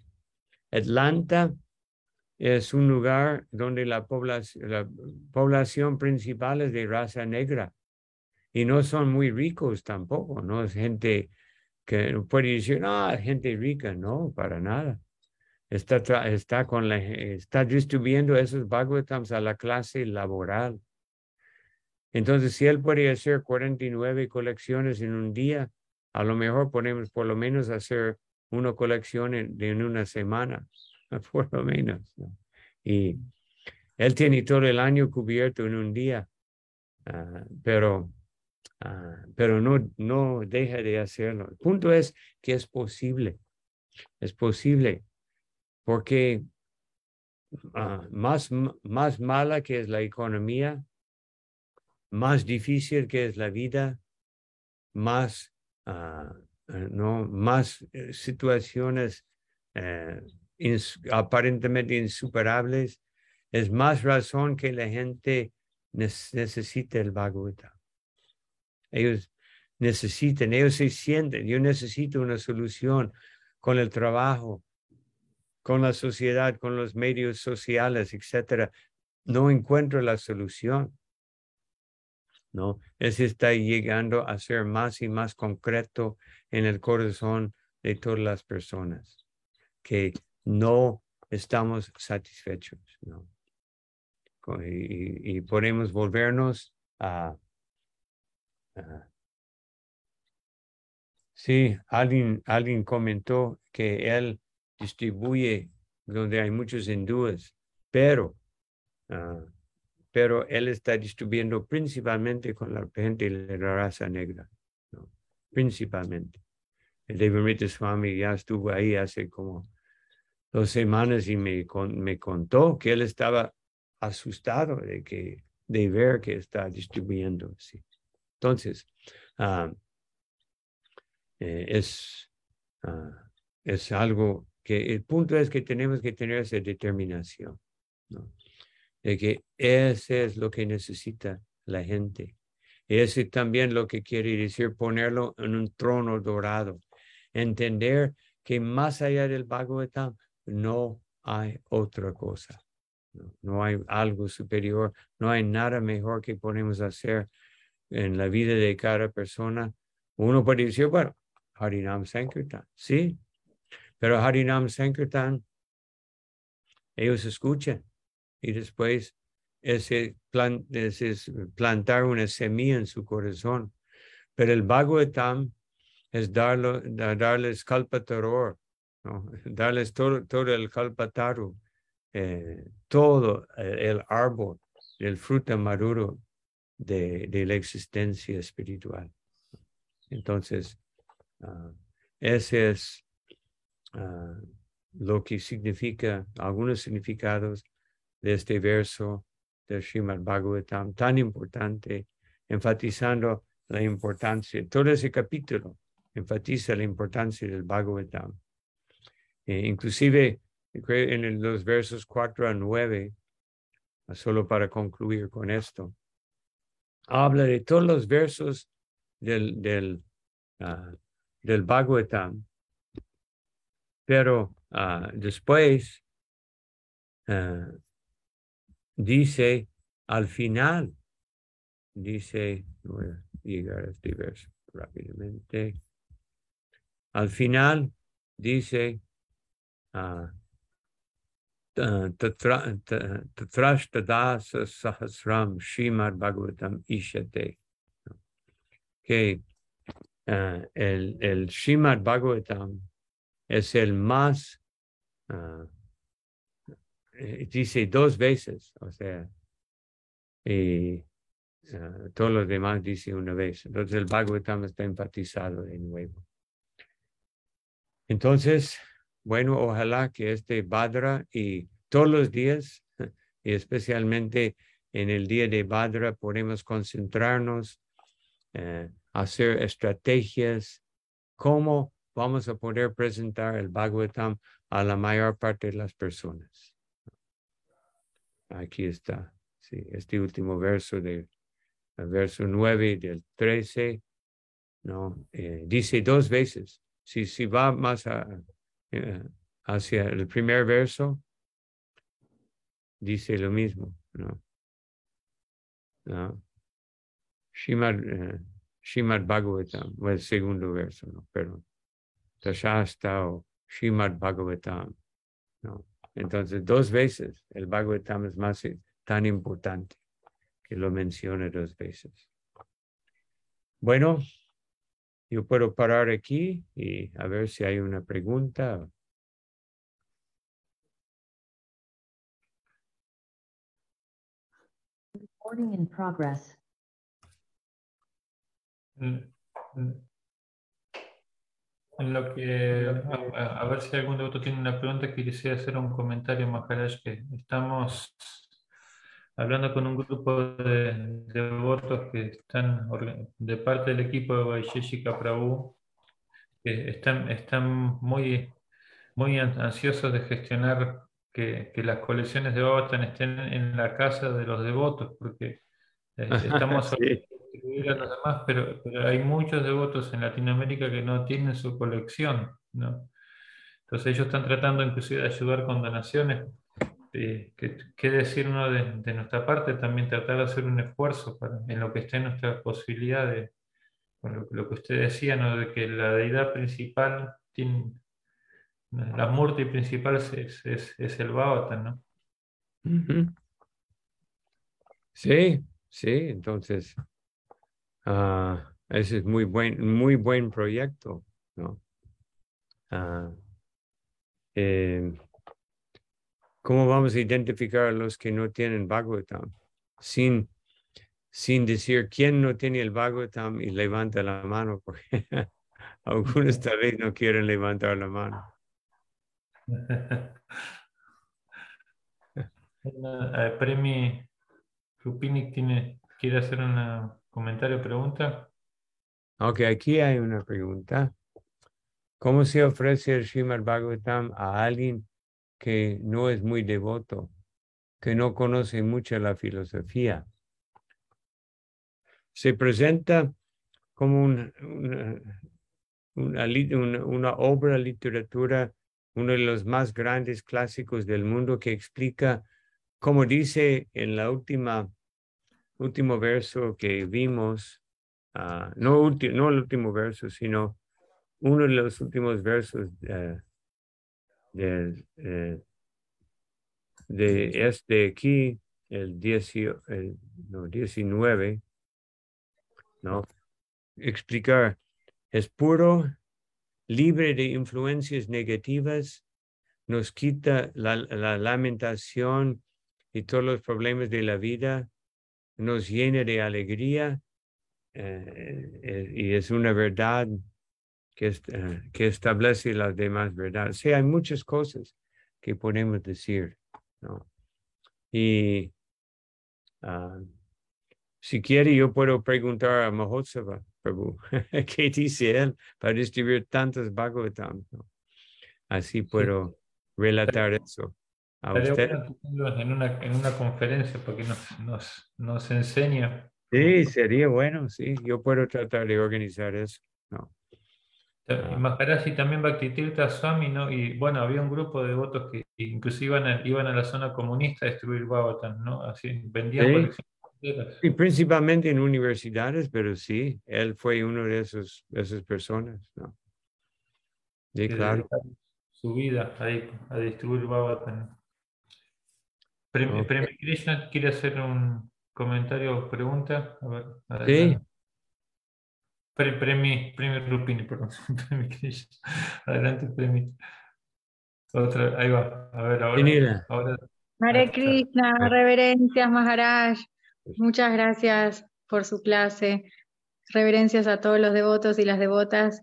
Atlanta es un lugar donde la población, la población principal es de raza negra y no son muy ricos tampoco, no es gente que puede decir, no, gente rica, no, para nada. Está, está, con la, está distribuyendo esos Bhagavatams a la clase laboral. Entonces, si él puede hacer 49 colecciones en un día, a lo mejor podemos por lo menos hacer una colección en, una semana, por lo menos. Y él tiene todo el año cubierto en un día, ah, pero Ah, pero no, no deja de hacerlo. El punto es que es posible, es posible, porque ah, más, más mala que es la economía, más difícil que es la vida, más, ah, no, más eh, situaciones eh, aparentemente insuperables, es más razón que la gente necesite el Bhagavatam. Ellos necesitan, ellos se sienten, yo necesito una solución con el trabajo, con la sociedad, con los medios sociales, etcétera. No encuentro la solución. ¿No? Eso está llegando a ser más y más concreto en el corazón de todas las personas, que no estamos satisfechos, ¿no? Y, y podemos volvernos a Sí, alguien, alguien comentó que él distribuye donde hay muchos hindúes, pero, ah, pero él está distribuyendo principalmente con la gente de la raza negra, principalmente. El Devarita Swami ya estuvo ahí hace como dos semanas y me, me contó que él estaba asustado de, que, de ver que está distribuyendo. Sí. Entonces, ah, eh, es, ah, es algo que el punto es que tenemos que tener esa determinación, ¿no? De que ese es lo que necesita la gente. Y eso es también lo que quiere decir ponerlo en un trono dorado. Entender que más allá del Bhagavatam no hay otra cosa. No, hay algo superior, no hay nada mejor que podemos hacer en la vida de cada persona. Uno puede decir, bueno, Harinam Sankirtan, sí, pero Harinam Sankirtan, ellos escuchan y después ese, plan, es plantar una semilla en su corazón. Pero el Bhagavatam es darlo, darles kalpataror, darles todo, todo el kalpataru, eh, todo el árbol, el fruto maduro de, de la existencia espiritual. Entonces, uh, ese es uh, lo que significa, algunos significados de este verso del Srimad Bhagavatam tan importante, enfatizando la importancia, todo ese capítulo enfatiza la importancia del Bhagavatam. Eh, inclusive en los versos 4 a 9, solo para concluir con esto, habla de todos los versos del, del, uh, del Bhagavatam, pero uh, después uh, dice al final, dice, voy a llegar a este verso rápidamente, al final dice, uh, Tatrashtadasa Sahasram Srimad Bhagavatam Ishate. Que uh, el, el Srimad Bhagavatam es el más uh, dice dos veces, o sea, y uh, todos los demás dice una vez. Entonces el Bhagavatam está enfatizado de nuevo. Entonces, bueno, ojalá que este Badra y todos los días, y especialmente en el día de Badra, podemos concentrarnos, eh, hacer estrategias, cómo vamos a poder presentar el Bhagavatam a la mayor parte de las personas. Aquí está, sí, este último verso del verso 9 del 13, ¿no? Eh, dice dos veces, si, si va más eh, hacia el primer verso, dice lo mismo, ¿no? ¿No? Shimad, eh, Shimad Bhagavatam, o el segundo verso, ¿no? Perdón. Tashasta o Shimad Bhagavatam, ¿no? Entonces, dos veces el Bhagavatam es más tan importante que lo mencione dos veces. Bueno, yo puedo parar aquí y a ver si hay una pregunta. Recording in progress. Mm, mm. En lo que, a, ver si algún devoto tiene una pregunta, quisiera hacer un comentario, Maharaj, que estamos hablando con un grupo de, devotos que están de parte del equipo de Vaisheshika Prabhu, que están, están muy, muy ansiosos de gestionar que, que las colecciones de Bhavatan estén en la casa de los devotos, porque eh, demás, pero, pero, hay muchos devotos en Latinoamérica que no tienen su colección, ¿no? Entonces ellos están tratando inclusive de ayudar con donaciones. Eh, ¿Qué decir uno de, nuestra parte? También tratar de hacer un esfuerzo para, en lo que esté en nuestra posibilidad de, lo, que usted decía, ¿no? de que la deidad principal la muerte principal es, es, es el Bhavatan, ¿no? Sí, sí, entonces Ah, ese es muy buen, muy buen proyecto, ¿no? Ah, em, ¿Cómo vamos a identificar a los que no tienen Bhagavatam? Sin, sin decir quién no tiene el Bhagavatam y levanta la mano, porque algunos tal vez no quieren levantar la mano. Eh, Premi Rupini tiene, quiere hacer una ¿Comentario, pregunta? Ok, aquí hay una pregunta. ¿Cómo se ofrece el Srimad Bhagavatam a alguien que no es muy devoto, que no conoce mucho la filosofía? se presenta como una- una obra literatura, uno de los más grandes clásicos del mundo que explica, como dice en la última, último verso que vimos, ah, no, ulti- no el último verso, sino uno de los últimos versos eh, del, eh, de este aquí, el, 18 el no, 19, ¿no? Explicar, es puro, libre de influencias negativas, nos quita la, la lamentación y todos los problemas de la vida, nos llena de alegría eh, eh, y es una verdad que, eh, que establece las demás verdades. Sí, hay muchas cosas que podemos decir, ¿no? Y ah, si quiere, yo puedo preguntar a Mahotsava, Prabhu, ¿qué dice él para distribuir tantos Bhagavatam? ¿no? Así puedo relatar eso a usted. en una, en una conferencia porque nos, nos, nos enseña. Sí, sería bueno, sí, yo puedo tratar de organizar eso. ¿no? Y Maharaj y también Bhaktitirtha Swami, ¿no? Y bueno, había un grupo de devotos que inclusive iban a, iban a la zona comunista a distribuir Bhagavatam, ¿no? Así, vendían Sí. Y principalmente en universidades, pero sí, él fue uno de esos, de esas personas, ¿no? Sí, claro. Su vida ahí a distribuir Bhagavatam. Prem, Ok. Premi Krishna quiere hacer un comentario o pregunta. A ver, Sí. Pre- Premi, Premi Rupini, perdón. Premi Krishna. Adelante, Premi. Otra, ahí va. A ver, ahora. Vinila. ahora Hare. Krishna, reverencias Maharaj. Muchas gracias por su clase. Reverencias a todos los devotos y las devotas.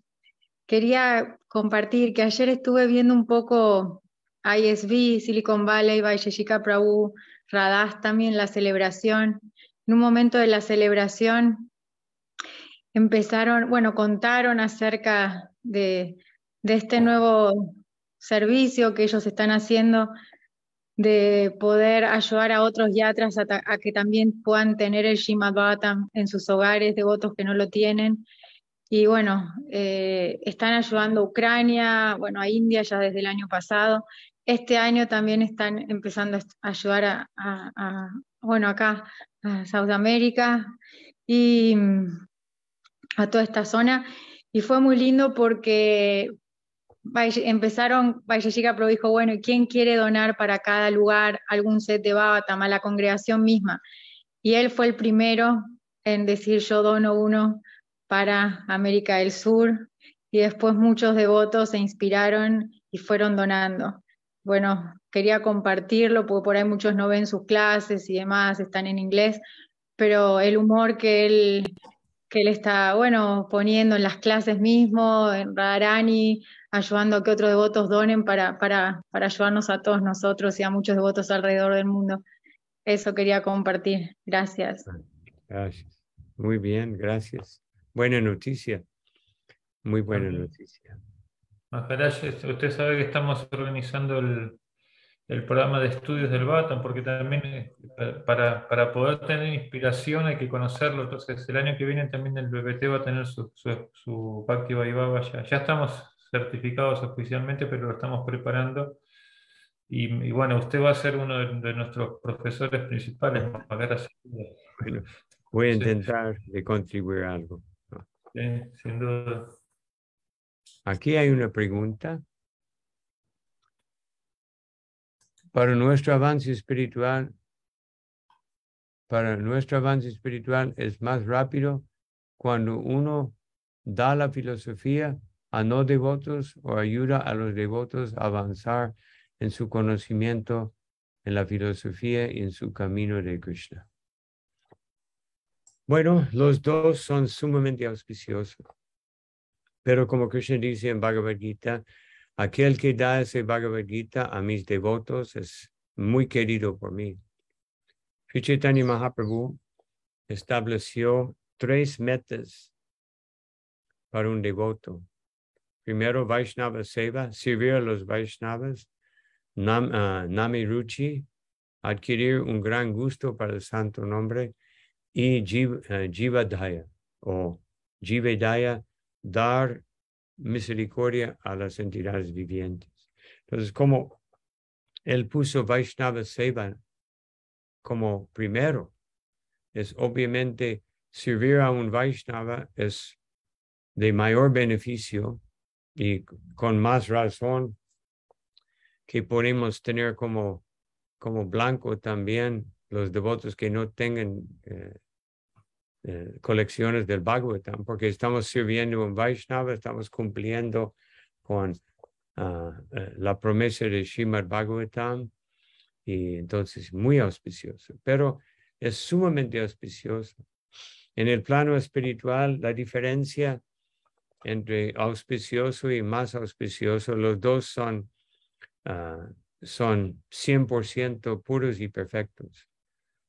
Quería compartir que ayer estuve viendo un poco ISB, Silicon Valley, Vaisheshika Prabhu, Radhas también, la celebración. En un momento de la celebración empezaron, bueno, contaron acerca de, este nuevo servicio que ellos están haciendo de poder ayudar a otros yatras a, a que también puedan tener el Bhagavatam en sus hogares, devotos que no lo tienen. Y bueno, eh, están ayudando a Ucrania, bueno, a India ya desde el año pasado. Este año también están empezando a ayudar a, a- a, bueno, acá, a Sudamérica y a toda esta zona. Y fue muy lindo porque empezaron, Valle Pro dijo, bueno, ¿y quién quiere donar para cada lugar algún set de Bhagavatam a la congregación misma? Y él fue el primero en decir, yo dono uno para América del Sur, y después muchos devotos se inspiraron y fueron donando. Bueno, quería compartirlo porque por ahí muchos no ven sus clases y demás, están en inglés, pero el humor que él, que él está, bueno, poniendo en las clases mismo, en Radharani, ayudando a que otros devotos donen para, para, para ayudarnos a todos nosotros y a muchos devotos alrededor del mundo. Eso quería compartir. Gracias. gracias. Muy bien, gracias. Buena noticia. Muy buena noticia. Maharaj, usted sabe que estamos organizando el, el programa de estudios del Bhattan, porque también eh, para, para poder tener inspiración hay que conocerlo. Entonces, el año que viene también el BBT va a tener su, su, su Bhakti Vaibhava ya. Ya estamos certificados oficialmente, pero lo estamos preparando. Y, y bueno, usted va a ser uno de, de nuestros profesores principales. Bueno, voy a intentar de contribuir algo. Sí, sin duda. Aquí hay una pregunta. Para nuestro avance espiritual, para nuestro avance espiritual es más rápido cuando uno da la filosofía a no devotos o ayuda a los devotos a avanzar en su conocimiento en la filosofía y en su camino de Krishna. Bueno, los dos son sumamente auspiciosos. Pero como Krishna dice en Bhagavad Gita, aquel que da ese Bhagavad Gita a mis devotos es muy querido por mí. Chaitanya Mahaprabhu estableció tres metas para un devoto. Primero, Vaishnava Seva, servir a los Vaishnavas. Ah, Nami Ruchi, adquirir un gran gusto para el santo nombre. Y eh, Jivadaya o Jivedaya, dar misericordia a las entidades vivientes. Entonces, como él puso Vaishnava Seva como primero, es obviamente servir a un Vaishnava es de mayor beneficio y con más razón que podemos tener como, como blanco también los devotos que no tengan eh, eh, colecciones del Bhagavatam, porque estamos sirviendo un Vaishnava, estamos cumpliendo con ah, eh, la promesa de Srimad Bhagavatam y entonces muy auspicioso, pero es sumamente auspicioso. En el plano espiritual, la diferencia entre auspicioso y más auspicioso, los dos son, ah, son 100% puros y perfectos.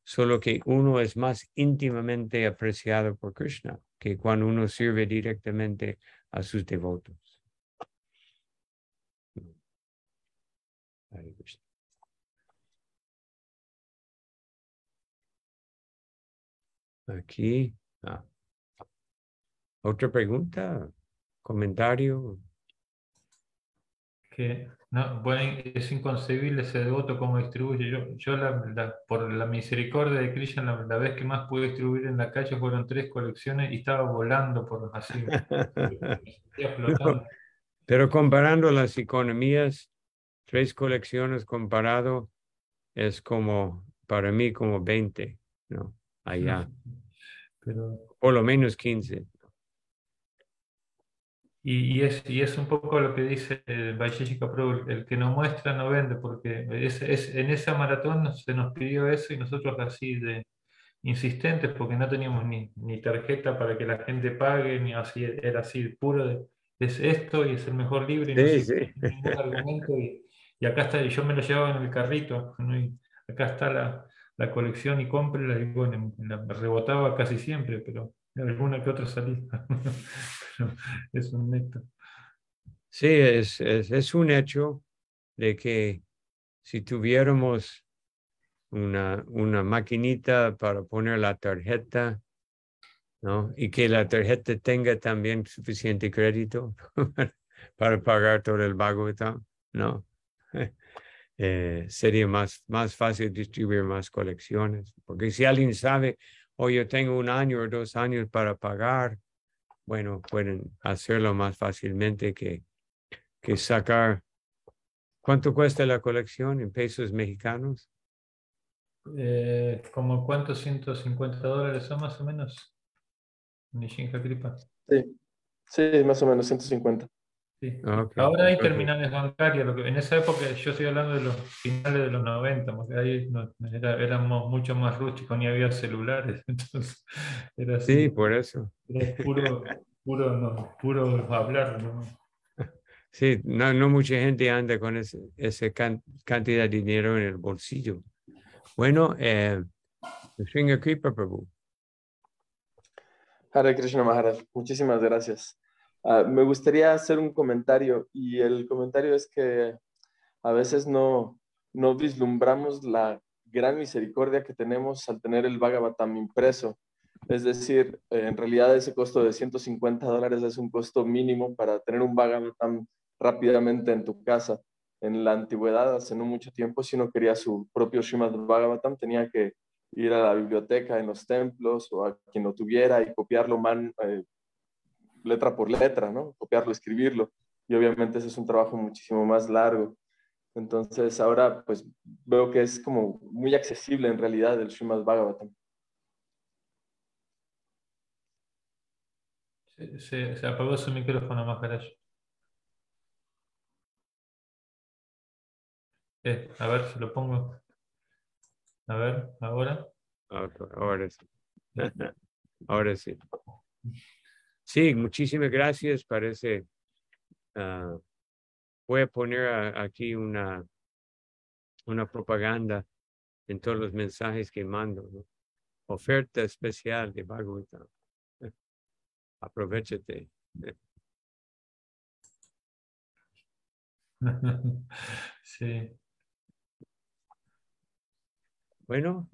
Solo que uno es más íntimamente apreciado por Krishna que cuando uno sirve directamente a sus devotos. Aquí. ah. Otra pregunta, comentario. Que no, bueno, es inconcebible ese devoto cómo distribuye. Yo, yo la, la- por la misericordia de Krishna, la, la vez que más pude distribuir en la calle fueron tres colecciones y estaba volando por así. sentía flotando. Pero comparando las economías, tres colecciones comparado es como, para mí, como 20, ¿no? Allá, Pero, por lo menos 15. Y, y es, y es un poco lo que dice el Vaisheshika Prabhu, el que no muestra no vende, porque es, es, en esa maratón se nos pidió eso y nosotros así de insistentes, porque no teníamos ni, ni tarjeta para que la gente pague, ni así, era así puro de, es esto y es el mejor libro y no Sí, ningún argumento y, y acá está, yo me lo llevaba en el carrito, ¿no? Y acá está la, la colección y cómprela y bueno, la rebotaba casi siempre, pero alguna que otra salía. Pero es un neto. Sí, es, es, es un hecho de que si tuviéramos una, una maquinita para poner la tarjeta, ¿no? Y que la tarjeta tenga también suficiente crédito para pagar todo el Bhagavatam, ¿no? Eh, sería más, más fácil distribuir más colecciones, porque si alguien sabe, o yo tengo un año o dos años para pagar, bueno, pueden hacerlo más fácilmente que, que sacar. ¿Cuánto cuesta la colección en pesos mexicanos? Eh, ¿Como cuántos 150 dólares son más o menos? Nishinka Kripa. Sí, sí, más o menos 150. Sí. Ah, Ahora hay terminales bancarias, en esa época yo estoy hablando de los finales de los 90, porque ahí no- era- éramos mucho más rústicos, ni había celulares, entonces era así, Sí, por eso. era puro, puro, no, puro hablar, ¿no? Sí, no, no mucha gente anda con ese, esa can- cantidad de dinero en el bolsillo. Bueno, eh, Sringa Kripa Prabhu. Hare Krishna Maharaj, muchísimas gracias. Ah, me gustaría hacer un comentario y el comentario es que a veces no, no vislumbramos la gran misericordia que tenemos al tener el Bhagavatam impreso. Es decir, en realidad ese costo de 150 dólares es un costo mínimo para tener un Bhagavatam rápidamente en tu casa. En la antigüedad, hace no mucho tiempo, si uno quería su propio Srimad Bhagavatam, tenía que ir a la biblioteca en los templos o a quien lo tuviera y copiarlo man, eh, letra por letra, ¿no? Copiarlo, escribirlo. Y obviamente ese es un trabajo muchísimo más largo. Entonces ahora pues veo que es como muy accesible en realidad el Srimad Bhagavatam. Se, se- se apagó su micrófono, Maharaj. Eh, a ver si lo pongo. A ver, ahora. Ok, Ahora sí. Ahora sí. Sí, muchísimas gracias. Parece. ah, voy a poner a- aquí una, una propaganda en todos los mensajes que mando. ¿no? Oferta especial de Bhagavatam. Aprovechate. Sí. Bueno,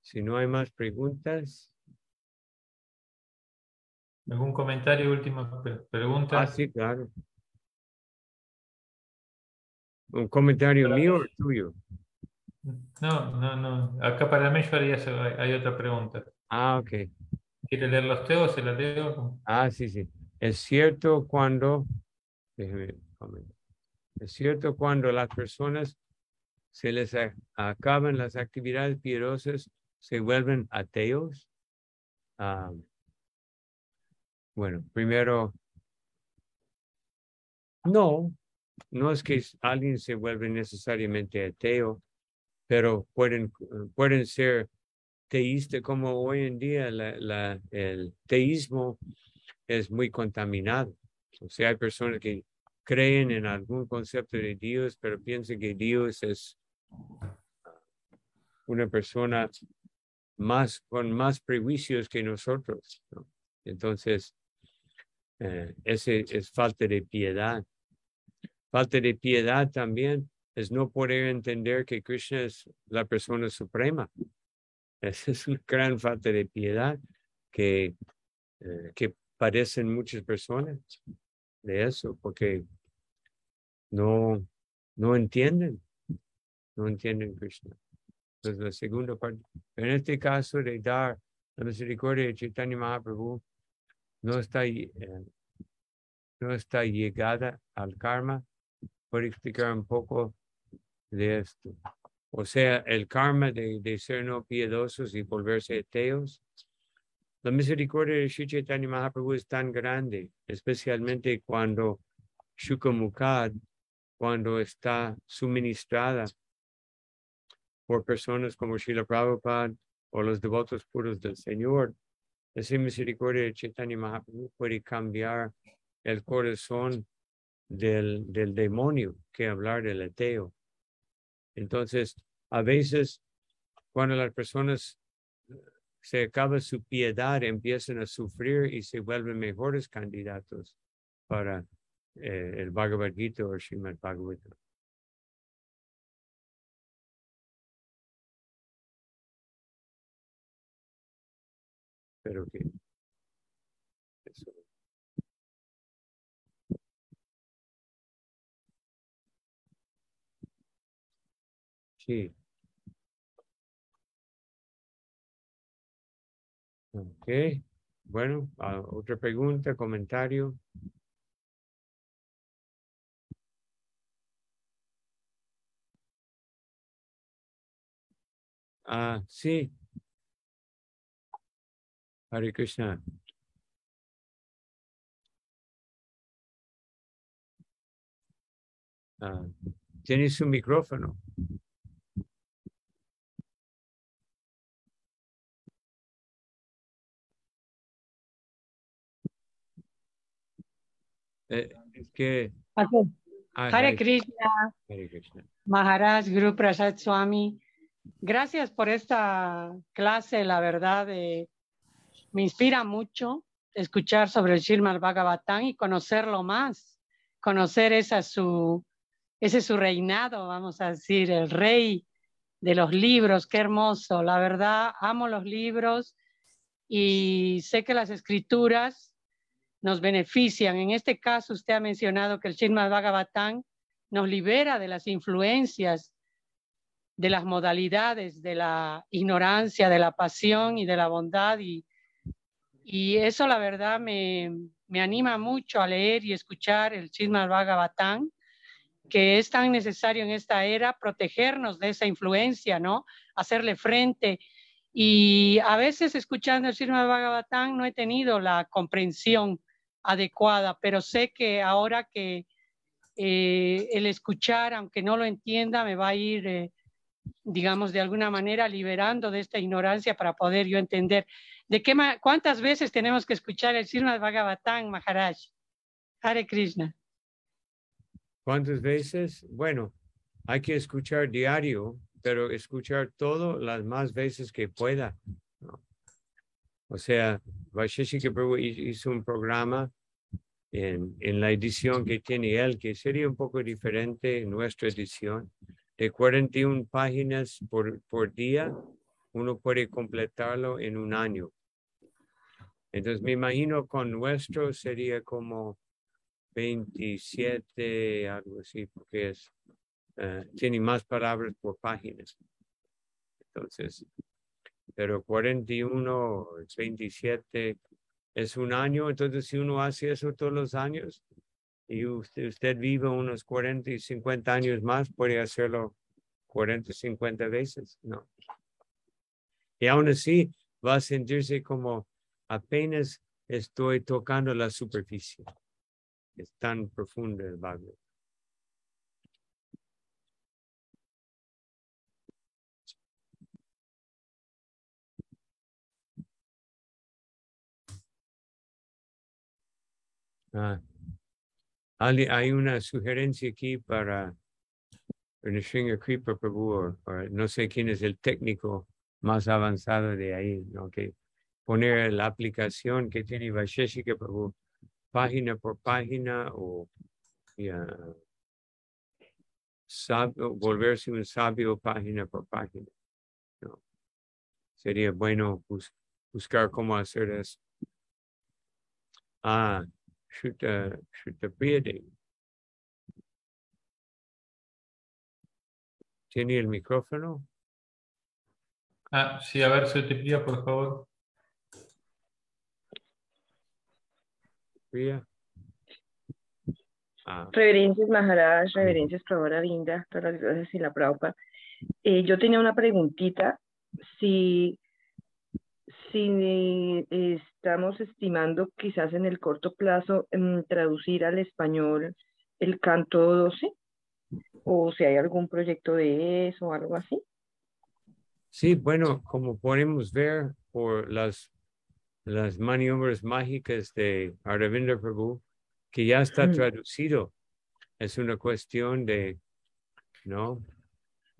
Si no hay más preguntas. ¿Algún comentario, última pregunta? Ah, sí, claro. ¿Un comentario mío o tuyo? No, no, no. Acá para mí yo haría, hay otra pregunta. Ah, ok. ¿Quiere leer los teos? ¿Se la leo? Ah, sí, sí. Es cierto cuando, déjeme es cierto cuando las personas se les acaban las actividades piadosas, se vuelven ateos. Ah, bueno, primero, no, no es que alguien se vuelve necesariamente ateo, pero pueden, pueden ser teístas como hoy en día el teísmo es muy contaminado. O sea, hay personas que creen en algún concepto de Dios, pero piensan que Dios es una persona más con más prejuicios que nosotros. Entonces, eh, ese es falta de piedad. Falta de piedad también es no poder entender que Krishna es la persona suprema. Esa es una gran falta de piedad que, eh, que padecen muchas personas de eso, porque no, no entienden, no entienden Krishna. Entonces, la segunda parte, en este caso de dar la misericordia de Chaitanya Mahaprabhu, no está, eh, no está llegada al karma. Por explicar un poco de esto. O sea, el karma de, de ser no piedosos y volverse ateos. La misericordia de Sri Chaitanya Mahaprabhu es tan grande, especialmente cuando Shukamukad, cuando está suministrada por personas como Srila Prabhupada o los devotos puros del Señor, esa misericordia de Chaitanya Mahaprabhu puede cambiar el corazón del, del demonio que hablar del ateo. Entonces, a veces, cuando las personas se acaba su piedad, empiezan a sufrir y se vuelven mejores candidatos para eh, el Bhagavad Gita o Srimad Bhagavatam. Pero que eso. Sí. Ok. Bueno, ah, otra pregunta, comentario. Ah, sí, Hare Krishna. Ah, tiene su micrófono. Eh, es que... Ah, Hare Krishna. Hare Krishna. Maharaj Guru Prasad Swami. Gracias por esta clase, la verdad, eh, me inspira mucho escuchar sobre el Srimad Bhagavatam y conocerlo más, conocer esa su, ese su reinado, vamos a decir, el rey de los libros, qué hermoso, la verdad, amo los libros y sé que las escrituras nos benefician. En este caso, usted ha mencionado que el Srimad Bhagavatam nos libera de las influencias, de las modalidades, de la ignorancia, de la pasión y de la bondad y y eso la verdad me, me anima mucho a leer y escuchar el Srimad Bhagavatam, que es tan necesario en esta era protegernos de esa influencia, ¿no? Hacerle frente. Y a veces escuchando el Srimad Bhagavatam no he tenido la comprensión adecuada, pero sé que ahora que eh, el escuchar, aunque no lo entienda, me va a ir, eh, digamos, de alguna manera liberando de esta ignorancia para poder yo entender. ¿De qué cuántas veces tenemos que escuchar el Srimad Bhagavatam, Maharaj? Hare Krishna. ¿Cuántas veces? Bueno, hay que escuchar diario, pero escuchar todo las más veces que pueda. O sea, Vaisheshika Prabhu hizo un programa en, en, la edición que tiene él, que sería un poco diferente en nuestra edición, de 41 páginas por, por día uno puede completarlo en un año. Entonces me imagino con nuestro sería como 27, algo así, porque es, eh, tiene más palabras por páginas. Entonces, pero 41, 27 es un año, entonces si uno hace eso todos los años y usted, usted vive unos 40 y 50 años más, puede hacerlo 40, 50 veces, ¿no? Y aún así va a sentirse como apenas estoy tocando la superficie. Es tan profundo el Bhagavad. Ah, hay una sugerencia aquí para Nrsimha Kripa Prabhu, no sé quién es el técnico más avanzado de ahí, ¿no? Poner la aplicación que tiene Vaisheshika Prabhu página por página o volverse un sabio página por página. Sería bueno buscar cómo hacer eso. Ah, Shuta, Shuta ¿Tiene el micrófono? Ah, sí, a ver, se te pide, por favor. Ah. Reverencias Maharaj, reverencias Prabhara Vinda, todas las gracias y la Prabhupada. Eh, yo tenía una preguntita, si, si estamos estimando quizás en el corto plazo en traducir al español el canto 12, o si hay algún proyecto de eso o algo así. Sí, bueno, como podemos ver por las, las maniobras mágicas de Aravinda Prabhu, que ya está traducido, es una cuestión de, ¿no?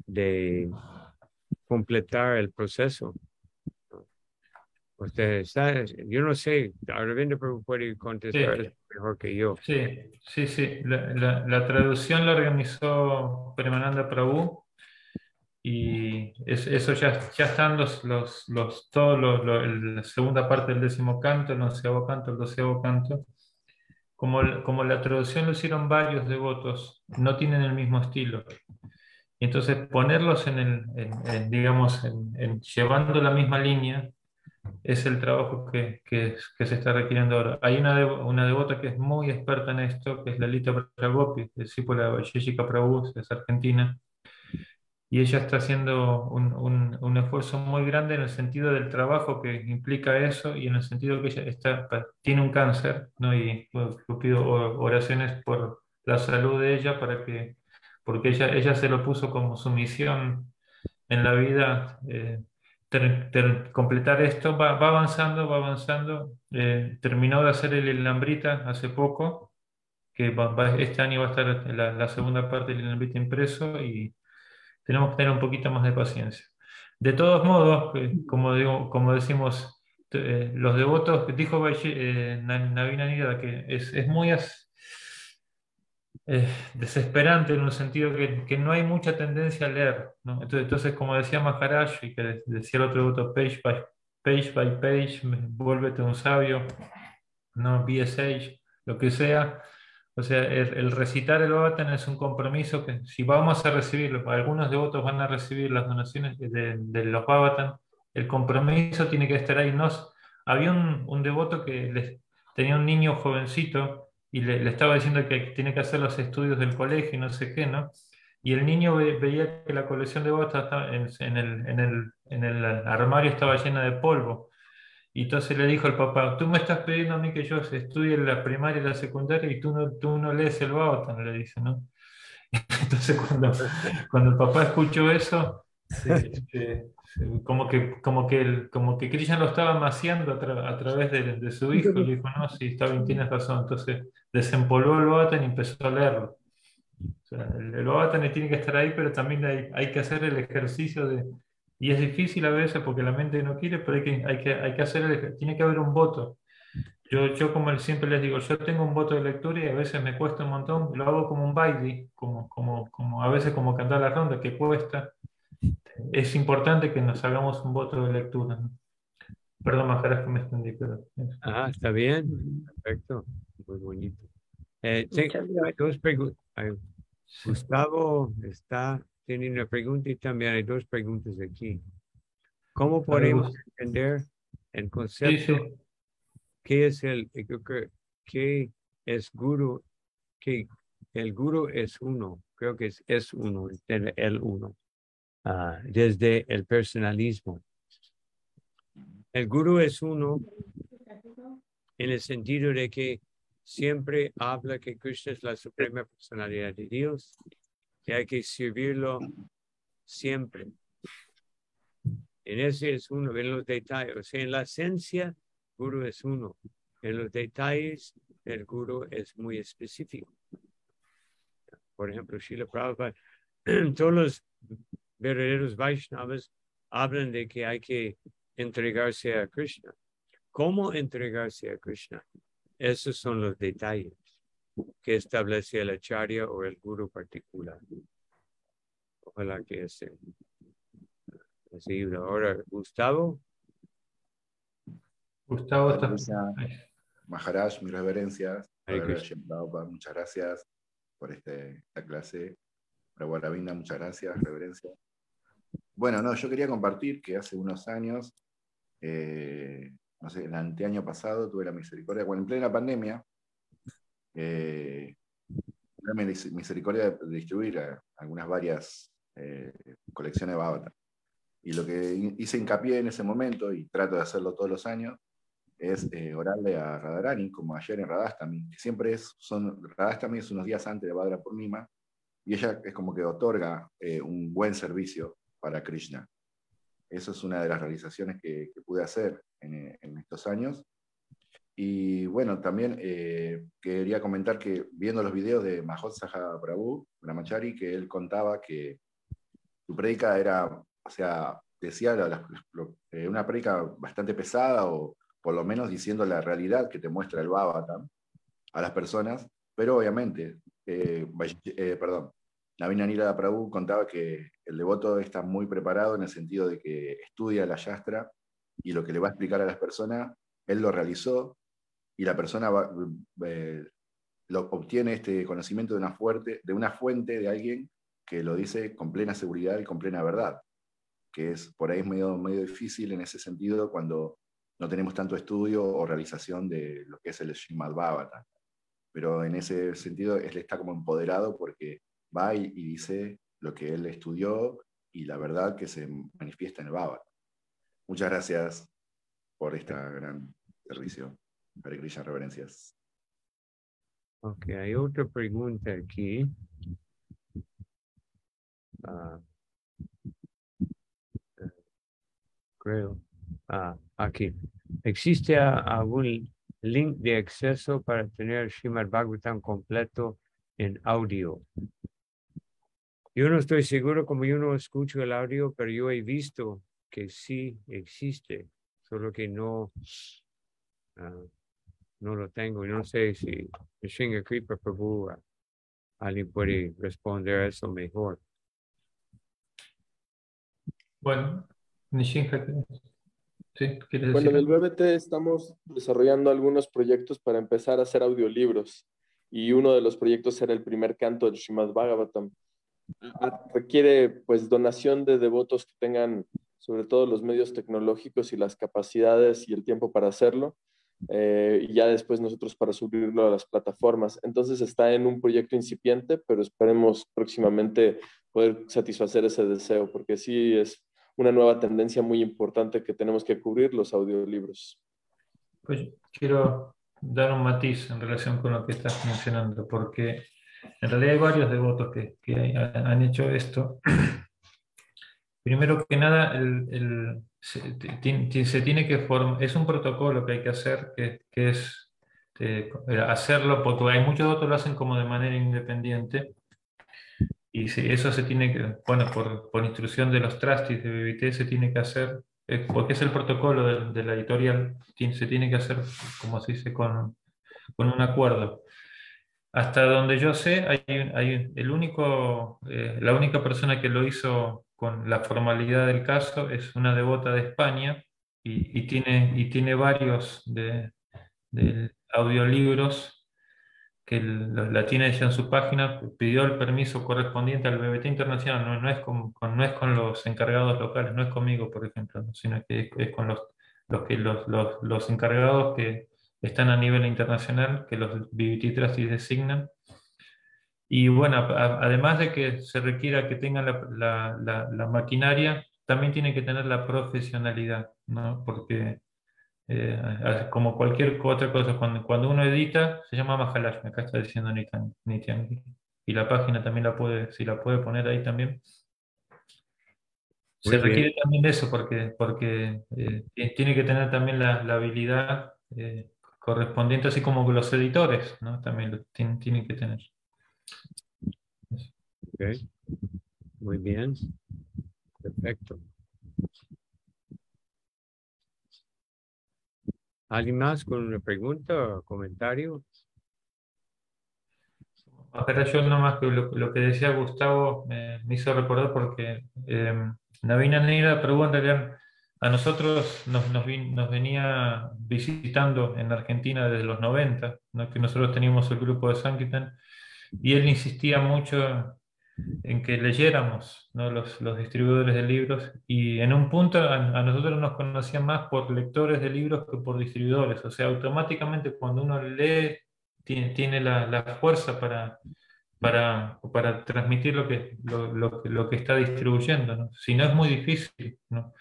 De completar el proceso. Usted está, yo no sé, Aravinda Prabhu puede contestar mejor que yo. Sí, sí, sí. La, la, la traducción la organizó Premananda Prabhu y eso ya, ya están los, los, los, todos los, la segunda parte del décimo canto, el onceavo canto, el doceavo canto. Como, como la traducción lo hicieron varios devotos, no tienen el mismo estilo. Y entonces ponerlos en el, digamos, en, llevando la misma línea, es el trabajo que, que, que, se está requiriendo ahora. Hay una, una devota que es muy experta en esto, que es Lalita Pragopi, discípula de Jessica Prabhu, es argentina, y ella está haciendo un, un, esfuerzo muy grande en el sentido del trabajo que implica eso y en el sentido que ella está, tiene un cáncer, ¿no? y yo pido oraciones por la salud de ella para que, porque ella, ella se lo puso como su misión en la vida, eh, completar esto, va, va, avanzando, va avanzando, eh, terminó de hacer el Lambrita hace poco, que este año va a estar la, la segunda parte del Lambrita impreso y tenemos que tener un poquito más de paciencia. De todos modos, eh, como, decimos, eh, los devotos, dijo eh, Navina Nida que es, muy desesperante en un sentido que, no hay mucha tendencia a leer. Entonces, como decía Maharaj y que decía el otro devoto, page by page, by page vuélvete un sabio, no sage, lo que sea. O sea, el, recitar el Bhavatan es un compromiso que si vamos a recibirlo, algunos devotos van a recibir las donaciones de, los Bhavatan, el compromiso tiene que estar ahí. Nos, había un, devoto que tenía un niño jovencito y le, estaba diciendo que tiene que hacer los estudios del colegio y no sé qué, ¿no? Y el niño veía que la colección de botas el, el, en el armario estaba llena de polvo. Y entonces le dijo el papá, tú me estás pidiendo a mí que yo estudie la primaria y la secundaria y tú no, tú no lees el Bautan, le dice, ¿no? Entonces cuando, cuando el papá escuchó eso, como que, como que, el, como que Krishna lo estaba maciando a, través de, su hijo, le dijo, no, sí, está bien, tienes razón. Entonces desempolvó el Bautan y empezó a leerlo. O sea, el, el tiene que estar ahí, pero también hay, hay que hacer el ejercicio de, y es difícil a veces porque la mente no quiere, pero hay que, hay que, hay que hacer, tiene que haber un voto. Yo, yo como siempre les digo, yo tengo un voto de lectura y a veces me cuesta un montón, lo hago como un baile, como, como, como a veces como cantar la ronda, que cuesta. es importante que nos hagamos un voto de lectura. Perdón, Majaras, que me extendí, pero... Ah, está bien. Perfecto. Muy bonito. Eh, dos preguntas. Gustavo está teniendo una pregunta y también hay dos preguntas aquí. ¿Cómo podemos entender el concepto? ¿Qué es el, qué es guru? Que el guru es uno, creo que es, es uno, el uno, ah, desde el personalismo. El guru es uno en el sentido de que siempre habla que Krishna es la suprema personalidad de Dios y hay que servirlo siempre. En ese es uno, en los detalles, o sea, en la esencia, Guru es uno. En los detalles, el Guru es muy específico. Por ejemplo, Srila Prabhupada, todos los verdaderos Vaishnavas hablan de que hay que entregarse a Krishna. ¿Cómo entregarse a Krishna? Esos son los detalles que establece el acharya o el guru particular. Ojalá que ese Sí, ahora, Gustavo. Gustavo está. Maharaj, mis reverencias. Muchas gracias por este, esta clase. Para muchas gracias, reverencias. Bueno, no, yo quería compartir que hace unos años, eh, no sé, el anteaño pasado tuve la misericordia, bueno, en plena pandemia, eh, misericordia de distribuir algunas varias eh, colecciones de Bhavata. Y lo que hice hincapié en ese momento, y trato de hacerlo todos los años, es eh, orarle a Radharani, como ayer en Radhastami, que siempre es, son, Radhastami es unos días antes de Badra Purnima, y ella es como que otorga eh, un buen servicio para Krishna. Eso es una de las realizaciones que, pude hacer en, estos años. Y bueno, también eh, quería comentar que viendo los videos de Mahot Saha Prabhu, Brahmachari, que él contaba que su predica era o sea, decía eh, una prédica bastante pesada o por lo menos diciendo la realidad que te muestra el Bhavatam a las personas, pero obviamente, eh, eh, perdón, Navina Nila Prabhu contaba que el devoto está muy preparado en el sentido de que estudia la yastra y lo que le va a explicar a las personas, él lo realizó y la persona lo, obtiene este conocimiento de una, fuerte, de una fuente de alguien que lo dice con plena seguridad y con plena verdad que es por ahí es medio, medio difícil en ese sentido cuando no tenemos tanto estudio o realización de lo que es el Srimad Bhavata. Pero en ese sentido él está como empoderado porque va y, dice lo que él estudió y la verdad que se manifiesta en el Bhavata. Muchas gracias por este gran servicio. Hare Krishna, reverencias. Ok, hay otra pregunta aquí. Uh, creo. Ah, aquí. ¿Existe algún link de acceso para tener Srimad Bhagavatam completo en audio? Yo no estoy seguro como yo no escucho el audio, pero yo he visto que sí existe, solo que no, ah, no lo tengo. Y no sé si Shinga Kripa Prabhu ah, alguien puede responder a eso mejor. Bueno, Sí, bueno, en el BBT estamos desarrollando algunos proyectos para empezar a hacer audiolibros y uno de los proyectos era el primer canto del Srimad Bhagavatam. Requiere pues donación de devotos que tengan sobre todo los medios tecnológicos y las capacidades y el tiempo para hacerlo. Eh, y ya después nosotros para subirlo a las plataformas. Entonces está en un proyecto incipiente, pero esperemos próximamente poder satisfacer ese deseo, porque sí es una nueva tendencia muy importante que tenemos que cubrir, los audiolibros. Pues quiero dar un matiz en relación con lo que estás mencionando, porque en realidad hay varios devotos que, que han hecho esto. Primero que nada, el, se, tiene que formar, es un protocolo que hay que hacer, que, que es eh, hacerlo, porque hay muchos devotos lo hacen como de manera independiente, y eso se tiene que, bueno, por, por instrucción de los trustees de BBT se tiene que hacer, porque es el protocolo de, la editorial, se tiene que hacer, como se dice, con, con un acuerdo. Hasta donde yo sé, hay, hay el único, eh, la única persona que lo hizo con la formalidad del caso, es una devota de España y, tiene, y tiene varios de, audiolibros que la tiene ella en su página, pidió el permiso correspondiente al BBT Internacional, no, es, con, no es con los encargados locales, no es conmigo, por ejemplo, sino que es, con los, los, que, los, los, encargados que están a nivel internacional, que los BBT Trustees designan. Y bueno, además de que se requiera que tengan la, la, la, maquinaria, también tiene que tener la profesionalidad, ¿no? Porque eh, como cualquier otra cosa, cuando, cuando uno edita, se llama Mahalashmi, acá está diciendo Nityangi. Y la página también la puede, si la puede poner ahí también. se requiere también de eso, porque, porque eh, tiene que tener también la, la habilidad eh, correspondiente, así como los editores, ¿no? También lo tienen, tienen que tener. Okay. Muy bien. Perfecto. ¿Alguien más con una pregunta o comentario? yo nomás que lo, que decía Gustavo me, hizo recordar porque eh, Navina Neira pregunta a nosotros nos, venía visitando en Argentina desde los 90, que nosotros teníamos el grupo de Sankirtan, y él insistía mucho en que leyéramos los, los, distribuidores de libros y en un punto a, nosotros nos conocían más por lectores de libros que por distribuidores. O sea, automáticamente cuando uno lee tiene, la, fuerza para, para, para transmitir lo que, lo, que está distribuyendo. ¿no? Si no es muy difícil. ¿no?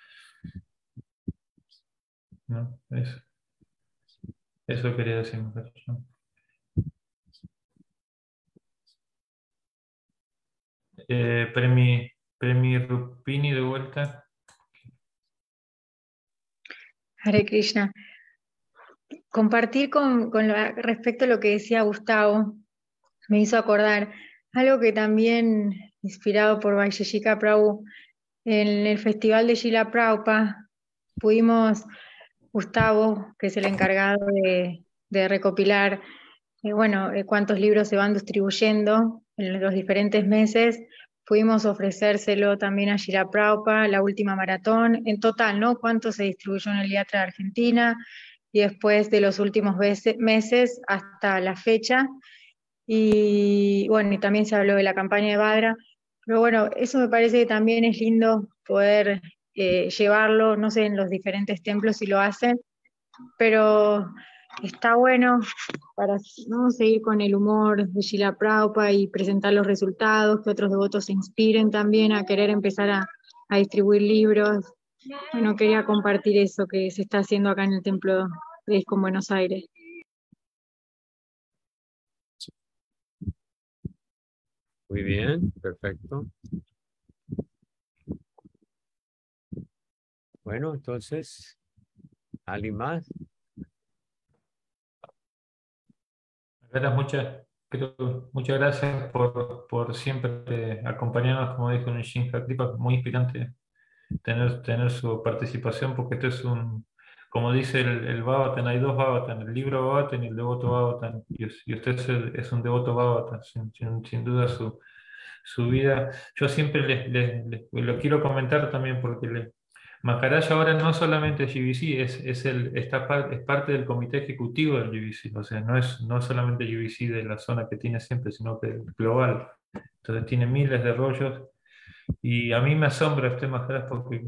¿No? Eso, eso quería decir. Eh, Premi, Premi Rupini de vuelta. Hare Krishna. Compartir con, con respecto a lo que decía Gustavo, me hizo acordar algo que también, inspirado por Vaisheshika Prabhu, en el festival de Shila Prabhupada, pudimos, Gustavo, que es el encargado de, de recopilar, eh, bueno, eh, cuántos libros se van distribuyendo en los diferentes meses, pudimos ofrecérselo también a Shira Praupa, la última maratón, en total, ¿no? ¿Cuánto se distribuyó en el IATRA de Argentina? Y después de los últimos meses hasta la fecha. Y bueno, y también se habló de la campaña de Badra. Pero bueno, eso me parece que también es lindo poder eh, llevarlo, no sé, en los diferentes templos si lo hacen, pero está bueno para ¿no? seguir con el humor de Sheila Praupa y presentar los resultados, que otros devotos se inspiren también a querer empezar a, distribuir libros. Bueno, quería compartir eso que se está haciendo acá en el Templo de Isco en Buenos Aires. Muy bien, perfecto. Bueno, entonces, ¿alguien más? Muchas, muchas gracias por, por, siempre acompañarnos, como dijo Nishin Kripa, muy inspirante tener, tener su participación, porque esto es un, como dice el, el hay dos Babatan, el libro Babatan y el devoto Babatan, y, usted es, un devoto Babatan, sin, duda su, su, vida. Yo siempre les, lo quiero comentar también porque le, Maharaj ahora no solamente es GBC, es, es, el, está, es parte del comité ejecutivo del GBC, o sea, no es no solamente GBC de la zona que tiene siempre, sino que global. Entonces tiene miles de rollos y a mí me asombra este Maharaj porque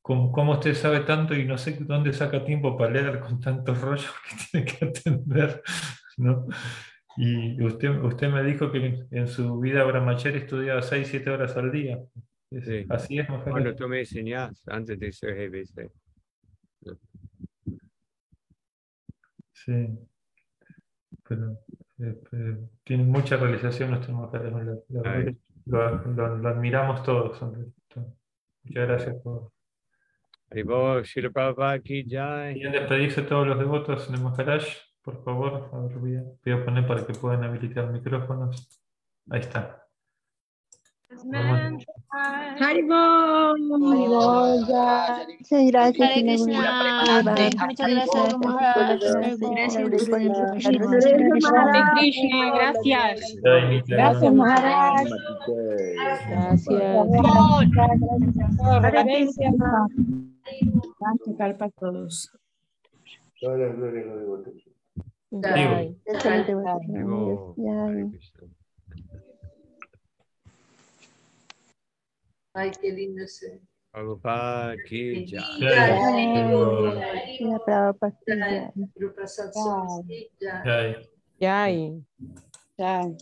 como, usted sabe tanto y no sé dónde saca tiempo para leer con tantos rollos que tiene que atender, ¿no? Y usted, usted me dijo que en su vida brahmachari estudiaba 6, 7 horas al día. Así es, mujer. Cuando tú me enseñas antes de ser GBC. Sí. Pero, eh, tiene mucha realización nuestra mujer. Lo, lo, admiramos todos. Muchas gracias por. Quieren despedirse todos los devotos de Maharaj, por favor. A ver, voy a poner para que puedan habilitar micrófonos. Ahí está. Haribol. Muchas gracias. Muchas gracias. Gracias. Gracias, Maharaj. Gracias. Gracias, Carpa a todos. Gloria, gloria, gloria. Jai. Digo, Hare Krishna. Ay, qué lindo ese. Prabhupada ki jai. La Prabhupada ki Jai. jai. Guru Prasad Swami, Jai. Jai. Yay. Yay.